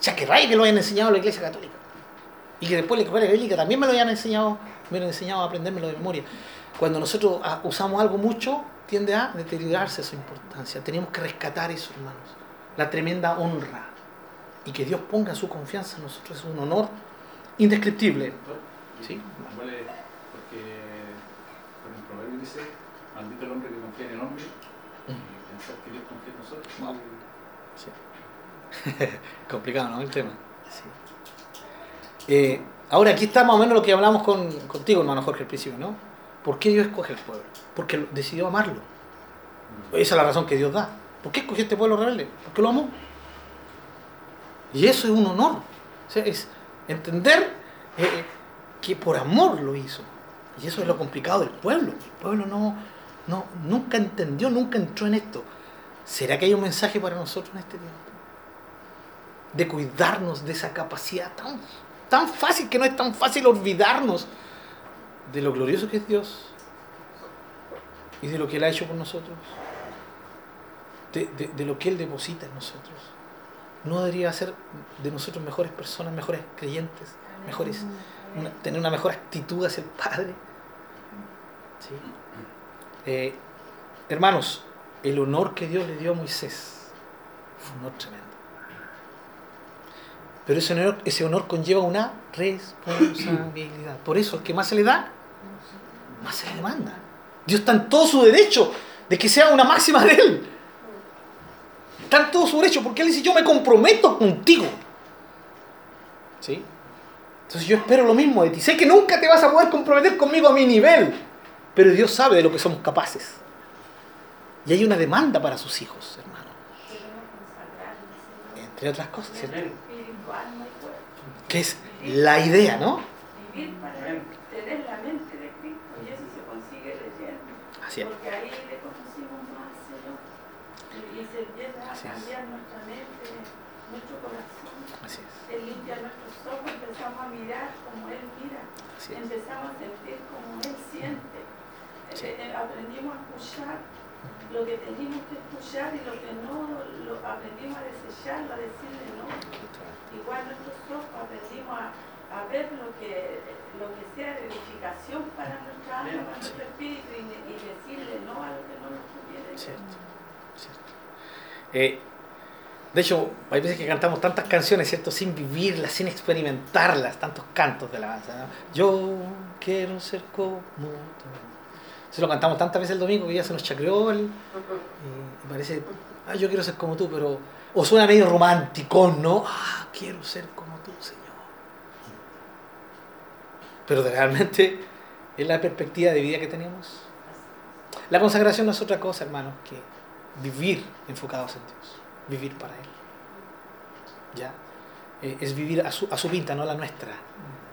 ya que raya que lo hayan enseñado a la Iglesia Católica. Y que después la Escuela Católica también me lo hayan enseñado, me lo han enseñado a aprendérmelo de memoria. Cuando nosotros ah, usamos algo mucho, tiende a deteriorarse su importancia. Tenemos que rescatar eso, hermanos. La tremenda honra. Y que Dios ponga su confianza en nosotros es un honor indescriptible. ¿Sí? Vale, porque por el proverbio dice, maldito el hombre que confía en el hombre y pensar que Dios confía en nosotros. Wow. Sí. Complicado, ¿no? El tema. Sí. Eh, ahora, aquí está más o menos lo que hablamos con, contigo, hermano Jorge, al principio, ¿no? ¿Por qué Dios escoge al pueblo? Porque decidió amarlo. Esa es la razón que Dios da. ¿Por qué escogió este pueblo rebelde? Porque lo amó. Y eso es un honor. O sea, es entender eh, que por amor lo hizo. Y eso es lo complicado del pueblo. El pueblo no, no, nunca entendió, nunca entró en esto. ¿Será que hay un mensaje para nosotros en este tiempo? De cuidarnos de esa capacidad tan, tan fácil, que no es tan fácil olvidarnos de lo glorioso que es Dios y de lo que Él ha hecho por nosotros, de, de- de lo que Él deposita en nosotros. No debería ser de nosotros mejores personas, mejores creyentes, mejores, una- tener una mejor actitud hacia el Padre. ¿Sí? Eh, hermanos, el honor que Dios le dio a Moisés fue un honor tremendo. Pero ese honor, ese honor conlleva una responsabilidad. Por eso, el que más se le da, más se le demanda. Dios está en todo su derecho de que sea una máxima de Él. Está en todo su derecho porque Él dice, yo me comprometo contigo. ¿Sí? Entonces yo espero lo mismo de ti. Sé que nunca te vas a poder comprometer conmigo a mi nivel, pero Dios sabe de lo que somos capaces. Y hay una demanda para sus hijos, hermano. Entre otras cosas, ¿cierto? Que es la idea, ¿no? Vivir para tener la mente de Cristo y eso se consigue leyendo. Así es. Porque ahí le conocimos más, Señor. Y se empieza a cambiar nuestra mente, nuestro corazón. Así es. Él limpia nuestros ojos, empezamos a mirar como Él mira. Así es. Empezamos a sentir como Él siente. Sí. Eh, eh, aprendimos a escuchar lo que teníamos que escuchar y lo que no, lo aprendimos a desecharlo, a decirle no. Igual ojos aprendimos a, a ver lo que, lo que sea de edificación para nuestra alma, para nuestro espíritu y, y decirle no a lo que no nos conviene. Cierto, cierto. Eh, de hecho, hay veces que cantamos tantas canciones, ¿cierto? Sin vivirlas, sin experimentarlas, tantos cantos de alabanza. ¿no? Yo quiero ser como tú. Se lo cantamos tantas veces el domingo que ya se nos chacreó el, y parece, ah, yo quiero ser como tú, pero. O suena medio romántico, ¿no? Ah, quiero ser como tú, Señor. Pero realmente es la perspectiva de vida que tenemos. La consagración no es otra cosa, hermanos, que vivir enfocados en Dios, vivir para Él. ¿Ya? Eh, es vivir a su, a su pinta, no a la nuestra.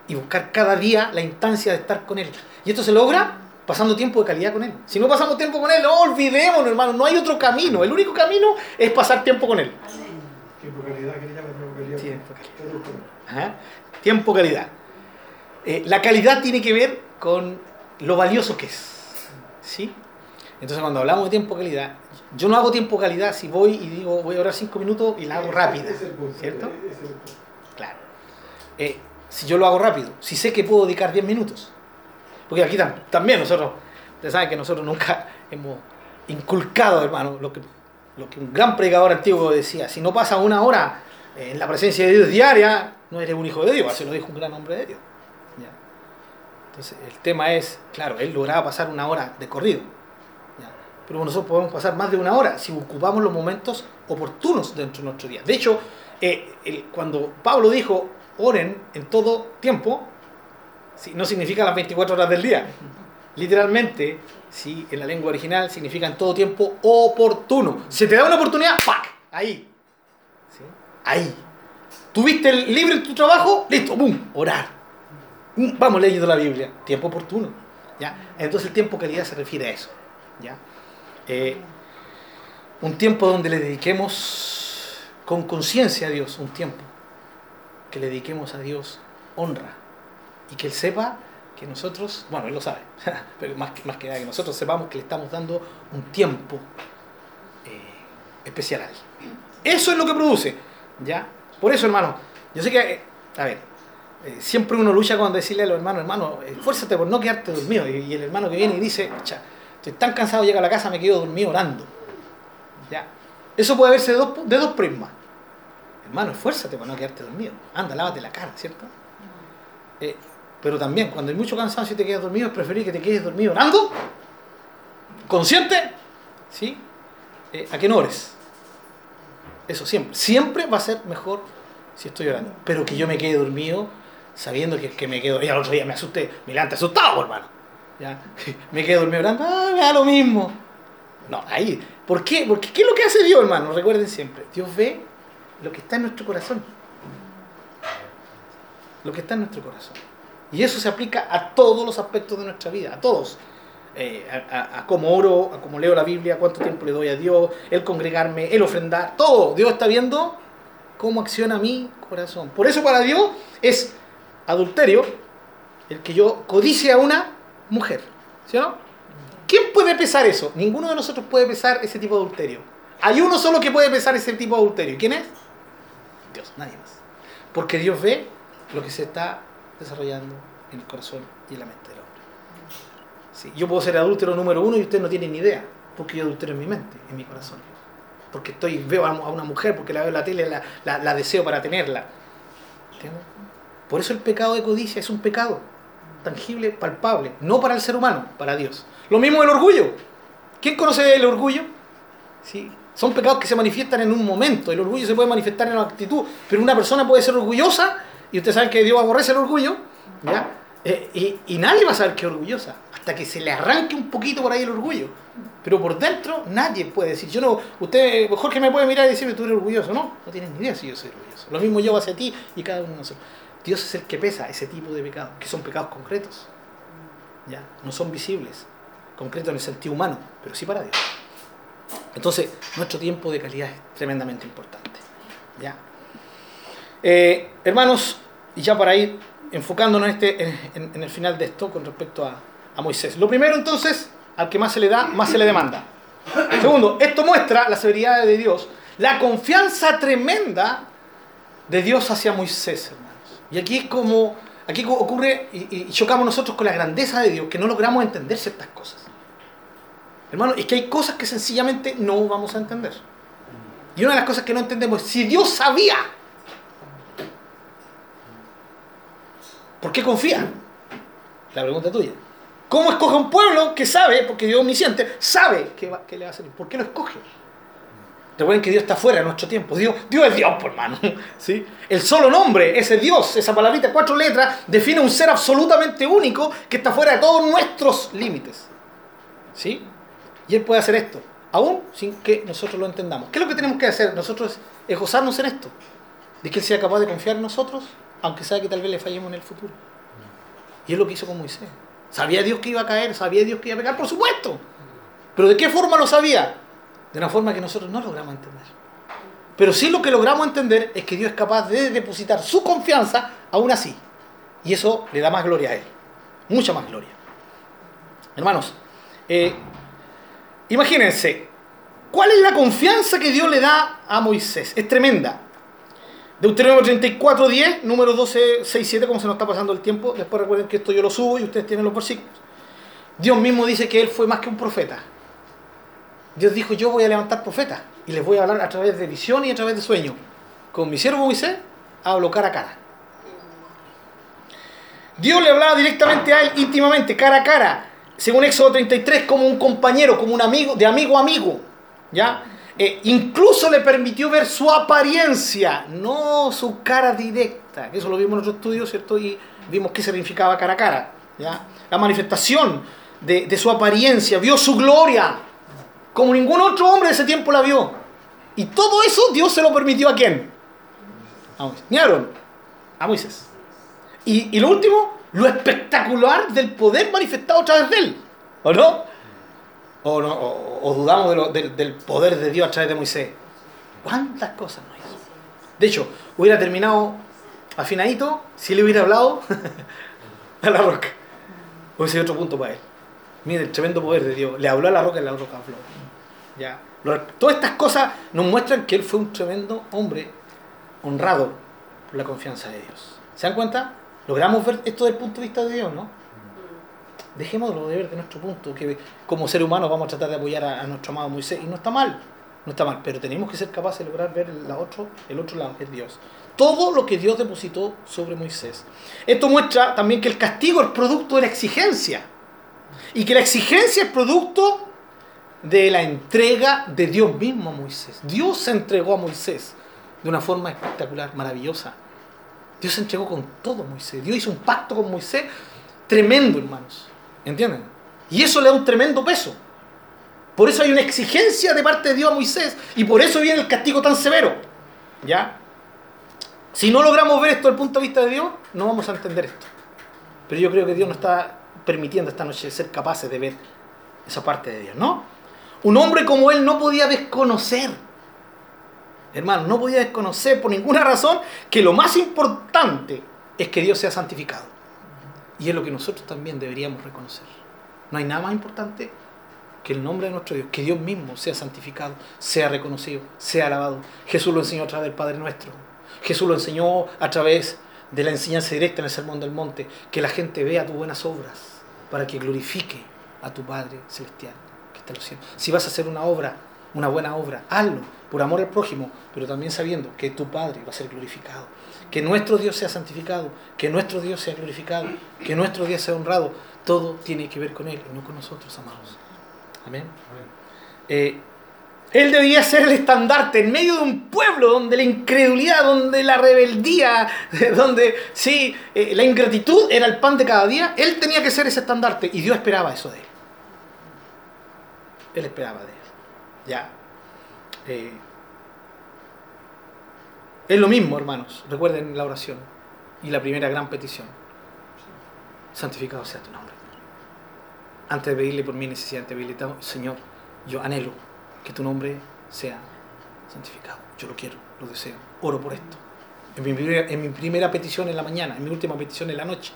Y buscar cada día la instancia de estar con Él. Y esto se logra pasando tiempo de calidad con Él. Si no pasamos tiempo con Él, no olvidémonos, hermano, no hay otro camino. El único camino es pasar tiempo con Él. Tiempo calidad, tiempo calidad. Tiempo calidad. Ajá. Tiempo calidad. Eh, la calidad tiene que ver con lo valioso que es. ¿Sí? Entonces cuando hablamos de tiempo calidad, yo no hago tiempo calidad si voy y digo voy a orar cinco minutos y la hago rápida. ¿Cierto? Claro. Eh, si yo lo hago rápido, si sé que puedo dedicar 10 minutos. Porque aquí tam- también nosotros, ustedes saben que nosotros nunca hemos inculcado, hermano, lo que, lo que un gran predicador antiguo decía, si no pasa una hora en la presencia de Dios diaria, no eres un hijo de Dios, así lo dijo un gran hombre de Dios. Entonces el tema es, claro, él lograba pasar una hora de corrido. Pero nosotros podemos pasar más de una hora si ocupamos los momentos oportunos dentro de nuestro día. De hecho, eh, cuando Pablo dijo, oren en todo tiempo, sí, no significa las 24 horas del día. Literalmente, sí, en la lengua original significa en todo tiempo oportuno. Se te da una oportunidad, ¡pac! Ahí. Ahí. ¿Tuviste el libre tu trabajo? Listo, ¡bum! Orar. Mm, Vamos leyendo la Biblia. Tiempo oportuno. ¿ya? Entonces el tiempo calidad se refiere a eso. ¿ya? Eh, un tiempo donde le dediquemos con conciencia a Dios, un tiempo que le dediquemos a Dios honra y que Él sepa que nosotros, bueno, Él lo sabe, pero más más que nada que nosotros sepamos que le estamos dando un tiempo eh, especial a Él. Eso es lo que produce, ¿ya? Por eso, hermano, yo sé que, eh, a ver, eh, siempre uno lucha con decirle a los hermanos, hermano, esfuérzate por no quedarte dormido. Y, el hermano que viene y dice, "Cha, estoy tan cansado, llega a la casa, me quedo dormido orando. ¿Ya? Eso puede verse de dos, de dos prismas. Hermano, esfuérzate por no quedarte dormido. Anda, lávate la cara, ¿cierto? Pero también, cuando hay mucho cansancio y te quedas dormido, es preferir que te quedes dormido orando, consciente, ¿sí? Eh, a que no ores. Eso siempre. Siempre va a ser mejor si estoy orando. Pero que yo me quede dormido sabiendo que, que me quedo. Y al otro día me asusté, me levanté asustado, hermano. ¿Ya? Me quedé dormido orando, ah, me da lo mismo. No, ahí. ¿Por qué? Porque ¿qué es lo que hace Dios, hermano? Recuerden siempre. Dios ve lo que está en nuestro corazón. Lo que está en nuestro corazón. Y eso se aplica a todos los aspectos de nuestra vida, a todos. Eh, a, cómo oro, a cómo leo la Biblia, cuánto tiempo le doy a Dios, el congregarme, el ofrendar, todo. Dios está viendo cómo acciona mi corazón. Por eso para Dios es adulterio el que yo codice a una mujer. ¿Sí? ¿Quién puede pesar eso? Ninguno de nosotros puede pesar ese tipo de adulterio. Hay uno solo que puede pesar ese tipo de adulterio. ¿Quién es? Dios, nadie más. Porque Dios ve lo que se está desarrollando en el corazón y en la mente del hombre. Sí, yo puedo ser adúltero número uno y usted no tiene ni idea, porque yo adultero en mi mente, en mi corazón. Porque estoy, veo a una mujer, porque la veo en la tele, la, la- la deseo para tenerla. Por eso el pecado de codicia es un pecado tangible, palpable, no para el ser humano, para Dios. Lo mismo el orgullo. ¿Quién conoce el orgullo? Sí. Son pecados que se manifiestan en un momento. El orgullo se puede manifestar en una actitud, pero una persona puede ser orgullosa, y ustedes saben que Dios aborrece el orgullo, ¿ya? Eh, y, y nadie va a saber que es orgullosa, hasta que se le arranque un poquito por ahí el orgullo. Pero por dentro nadie puede decir, yo no, usted, Jorge me puede mirar y decirme, tú eres orgulloso. No, no tienes ni idea si yo soy orgulloso. Lo mismo yo hacia ti y cada uno de nosotros. Dios es el que pesa ese tipo de pecados, que son pecados concretos. ¿ya? No son visibles, concretos en el sentido humano, pero sí para Dios. Entonces, nuestro tiempo de calidad es tremendamente importante. ¿ya? Eh, hermanos, y ya para ir enfocándonos en, este, en, en- el final de esto con respecto a, a Moisés. Lo primero, entonces, al que más se le da, más se le demanda. Segundo, esto muestra la severidad de Dios, la confianza tremenda de Dios hacia Moisés, hermanos. Y aquí es como, aquí ocurre y, y chocamos nosotros con la grandeza de Dios, que no logramos entender ciertas cosas. Hermano, es que hay cosas que sencillamente no vamos a entender. Y una de las cosas que no entendemos es si Dios sabía, ¿por qué confía? La pregunta tuya. ¿Cómo escoge un pueblo que sabe, porque Dios es omnisciente, sabe que, le va a salir? ¿Por qué lo escoge? Recuerden que Dios está fuera de nuestro tiempo. Dios, Dios es Dios, por hermano. ¿Sí? El solo nombre, ese Dios, esa palabrita, cuatro letras, define un ser absolutamente único que está fuera de todos nuestros límites. ¿Sí? Y Él puede hacer esto, aún sin que nosotros lo entendamos. ¿Qué es lo que tenemos que hacer? Nosotros es gozarnos en esto. De que Él sea capaz de confiar en nosotros, aunque sea que tal vez le fallemos en el futuro. Y es lo que hizo con Moisés. ¿Sabía Dios que iba a caer? ¿Sabía Dios que iba a pecar? Por supuesto. ¿Pero de qué forma lo sabía? De una forma que nosotros no logramos entender. Pero sí lo que logramos entender es que Dios es capaz de depositar su confianza aún así. Y eso le da más gloria a Él. Mucha más gloria. Hermanos, eh, imagínense, ¿cuál es la confianza que Dios le da a Moisés? Es tremenda. Deuteronomio 34, 10, número 12, 6, 7, como se nos está pasando el tiempo. Después recuerden que esto yo lo subo y ustedes tienen los versículos. Dios mismo dice que Él fue más que un profeta. Dios dijo, yo voy a levantar profetas y les voy a hablar a través de visión y a través de sueño. Con mi siervo Moisés hablo cara a cara. Dios le hablaba directamente a él, íntimamente, cara a cara, según Éxodo 33, como un compañero, como un amigo, de amigo a amigo. ¿ya? Eh, incluso le permitió ver su apariencia, no su cara directa. Eso lo vimos en otro estudio, ¿cierto? Y vimos qué significaba cara a cara. ¿ya? La manifestación de, su apariencia, vio su gloria, como ningún otro hombre de ese tiempo la vio. Y todo eso Dios se lo permitió a quién? a Moisés. A Moisés. Y, lo último, lo espectacular del poder manifestado a través de él. ¿O? ¿O, no, o, dudamos del, poder de Dios a través de Moisés? ¿Cuántas cosas no hizo? De hecho, hubiera terminado afinadito si le hubiera hablado a la roca. Hubiese sido otro punto para él. Mire el tremendo poder de Dios. Le habló a la roca y la roca habló. Ya. Todas estas cosas nos muestran que él fue un tremendo hombre honrado por la confianza de Dios. ¿Se dan cuenta? Logramos ver esto desde el punto de vista de Dios, ¿no? Dejémoslo de ver de nuestro punto, que como ser humano vamos a tratar de apoyar a, nuestro amado Moisés, y no está mal, no está mal, pero tenemos que ser capaces de lograr ver el, la otro, el otro lado, que es Dios. Todo lo que Dios depositó sobre Moisés. Esto muestra también que el castigo es producto de la exigencia, y que la exigencia es producto de la entrega de Dios mismo a Moisés. Dios se entregó a Moisés de una forma espectacular, maravillosa. Dios se entregó con todo Moisés. Dios hizo un pacto con Moisés tremendo, hermanos. ¿Entienden? Y eso le da un tremendo peso. Por eso hay una exigencia de parte de Dios a Moisés y por eso viene el castigo tan severo. ¿Ya? Si no logramos ver esto desde el punto de vista de Dios, no vamos a entender esto. Pero yo creo que Dios nos está permitiendo esta noche ser capaces de ver esa parte de Dios, ¿no? Un hombre como él no podía desconocer, hermano, no podía desconocer por ninguna razón que lo más importante es que Dios sea santificado. Y es lo que nosotros también deberíamos reconocer. No hay nada más importante que el nombre de nuestro Dios, que Dios mismo sea santificado, sea reconocido, sea alabado. Jesús lo enseñó a través del Padre nuestro. Jesús lo enseñó a través de la enseñanza directa en el Sermón del Monte, que la gente vea tus buenas obras para que glorifique a tu Padre Celestial que está en los cielos. Si vas a hacer una obra, una buena obra, hazlo por amor al prójimo, pero también sabiendo que tu Padre va a ser glorificado. Que nuestro Dios sea santificado, que nuestro Dios sea glorificado, que nuestro Dios sea honrado. Todo tiene que ver con Él no con nosotros, amados. Amén. Eh, él debía ser el estandarte en medio de un pueblo donde la incredulidad, donde la rebeldía, donde sí, eh, la ingratitud era el pan de cada día. Él tenía que ser ese estandarte y Dios esperaba eso de él. Él esperaba de él. Ya. Eh, es lo mismo, hermanos. Recuerden la oración y la primera gran petición. Santificado sea tu nombre. Antes de pedirle por mi necesidad, antes de Señor, yo anhelo que tu nombre sea santificado. Yo lo quiero, lo deseo. Oro por esto. En mi, primera, en mi primera petición en la mañana, en mi última petición en la noche.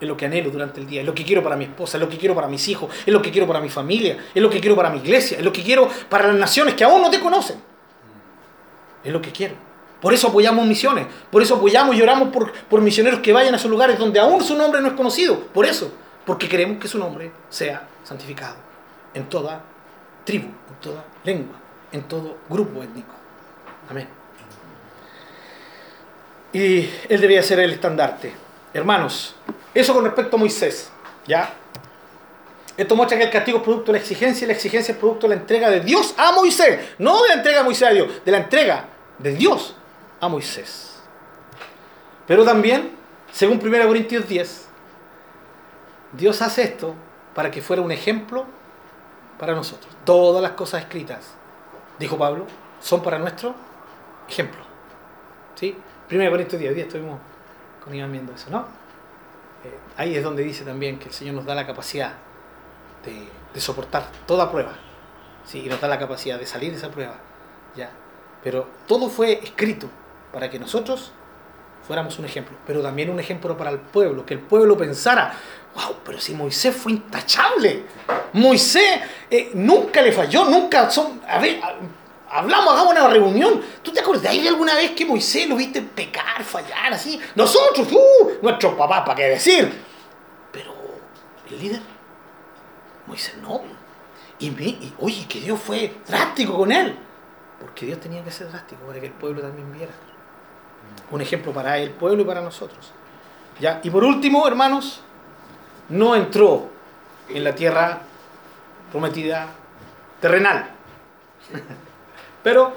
Es lo que anhelo durante el día, es lo que quiero para mi esposa, es lo que quiero para mis hijos, es lo que quiero para mi familia, es lo que quiero para mi iglesia, es lo que quiero para las naciones que aún no te conocen. Es lo que quiero. Por eso apoyamos misiones, por eso apoyamos y oramos por, por misioneros que vayan a esos lugares donde aún su nombre no es conocido. Por eso, porque queremos que su nombre sea santificado en toda tribu, en toda lengua, en todo grupo étnico. Amén. Y él debía ser el estandarte. Hermanos, eso con respecto a Moisés, ¿ya? Esto muestra que el castigo es producto de la exigencia y la exigencia es producto de la entrega de Dios a Moisés. No de la entrega de Moisés a Dios, de la entrega de Dios a Moisés. Pero también, según 1 Corintios 10, Dios hace esto para que fuera un ejemplo para nosotros. Todas las cosas escritas, dijo Pablo, son para nuestro ejemplo. ¿Sí? 1 Corintios 10, 10 estuvimos con Iván viendo eso, ¿no? Eh, ahí es donde dice también que el Señor nos da la capacidad de, de soportar toda prueba. ¿sí? Y nos da la capacidad de salir de esa prueba. ¿ya? Pero todo fue escrito para que nosotros fuéramos un ejemplo, pero también un ejemplo para el pueblo, que el pueblo pensara, wow, pero si Moisés fue intachable, Moisés eh, nunca le falló, nunca son, a ver, hablamos, hagamos una reunión, ¿tú te acordás de alguna vez que Moisés lo viste pecar, fallar, así? Nosotros, uh, nuestros papás, ¿para qué decir? Pero el líder, Moisés no, y, me, y oye, que Dios fue drástico con él, porque Dios tenía que ser drástico para que el pueblo también viera un ejemplo para el pueblo y para nosotros. ¿Ya? Y por último, hermanos, no entró en la tierra prometida terrenal, pero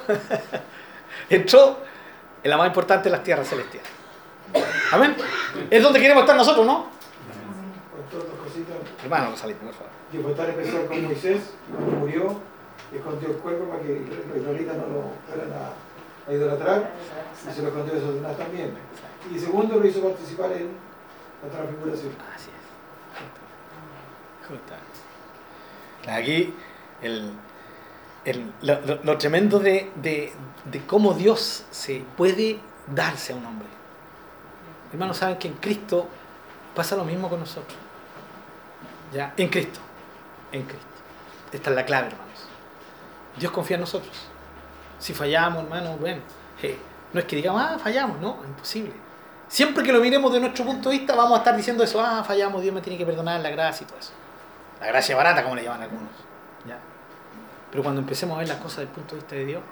entró en la más importante de las tierras celestiales. Amén. Es donde queremos estar nosotros, ¿no? Hermano, salite, por favor. Que fue tan especial con Moisés, cuando murió, escondió el cuerpo para que los israelitas no lo fueran a, a idolatrar y se lo escondió de Satanás también. Y segundo, lo hizo participar en la transfiguración. Así es. Claro, Aquí el, el- lo, lo- lo tremendo de, de- de cómo Dios se puede darse a un hombre. Hermanos, saben que en Cristo pasa lo mismo con nosotros. ¿Ya? En Cristo. En Cristo. Esta es la clave, hermanos. Dios confía en nosotros. Si fallamos, hermanos, bueno, no es que digamos, ah, fallamos, no, imposible. Siempre que lo miremos de nuestro punto de vista, vamos a estar diciendo eso, ah, fallamos, Dios me tiene que perdonar, la gracia y todo eso. La gracia barata, como le llaman algunos. ¿ya? Pero cuando empecemos a ver las cosas desde el punto de vista de Dios,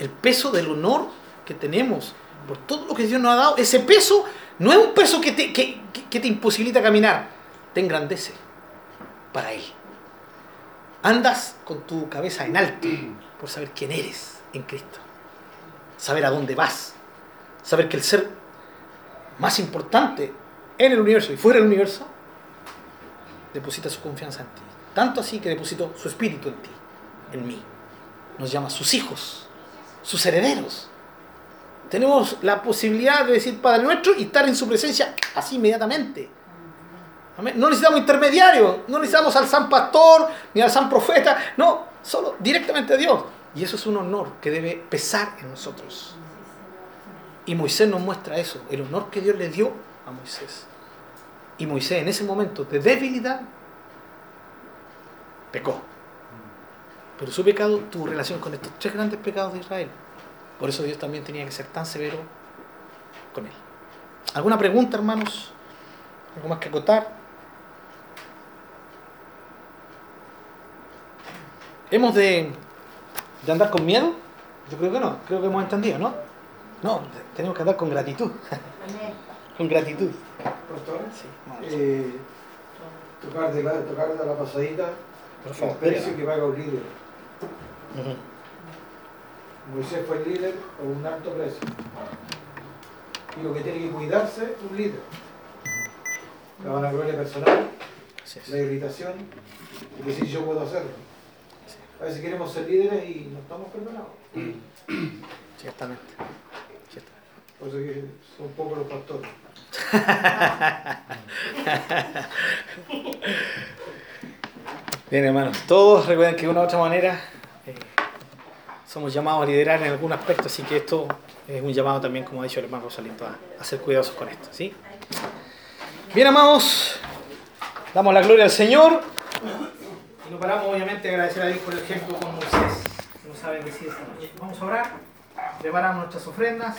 el peso del honor que tenemos por todo lo que Dios nos ha dado, ese peso no es un peso que te, que te imposibilita caminar, te engrandece para Él. Andas con tu cabeza en alto por saber quién eres en Cristo, saber a dónde vas, saber que el ser más importante en el universo y fuera del universo deposita su confianza en ti. Tanto así que depositó su espíritu en ti, en mí. Nos llama sus hijos, sus herederos. Tenemos la posibilidad de decir Padre nuestro y estar en su presencia así inmediatamente. No necesitamos intermediarios, no necesitamos al San Pastor ni al San Profeta, no, solo directamente a Dios. Y eso es un honor que debe pesar en nosotros. Y Moisés nos muestra eso, el honor que Dios le dio a Moisés. Y Moisés en ese momento de debilidad pecó. Pero su pecado tuvo relación con estos tres grandes pecados de Israel. Por eso Dios también tenía que ser tan severo con él. ¿Alguna pregunta, hermanos? ¿Algo más que acotar? ¿Hemos de, de andar con miedo? Yo creo que no, creo que hemos entendido, ¿no? No, tenemos que andar con gratitud. con gratitud. Pastor, Sí, eh, tocar, de la, tocar de la pasadita Por el favor, precio que paga un líder. Ujú. Moisés fue el líder por un alto precio. Y lo que tiene que cuidarse un líder. La vanagloria personal, la irritación, y decir yo puedo hacerlo. A veces queremos ser líderes y no estamos preparados. Ciertamente. Ciertamente. Por eso que son pocos los pastores. Bien, hermanos, todos recuerden que de una u otra manera eh, somos llamados a liderar en algún aspecto, así que esto es un llamado también, como ha dicho el hermano Rosalito, a, a ser cuidadosos con esto. ¿sí? Bien, amados, damos la gloria al Señor y nos paramos, obviamente, a agradecer a Dios por el ejemplo con Moisés, que nos sabe decir esta noche. Vamos a orar, preparamos nuestras ofrendas.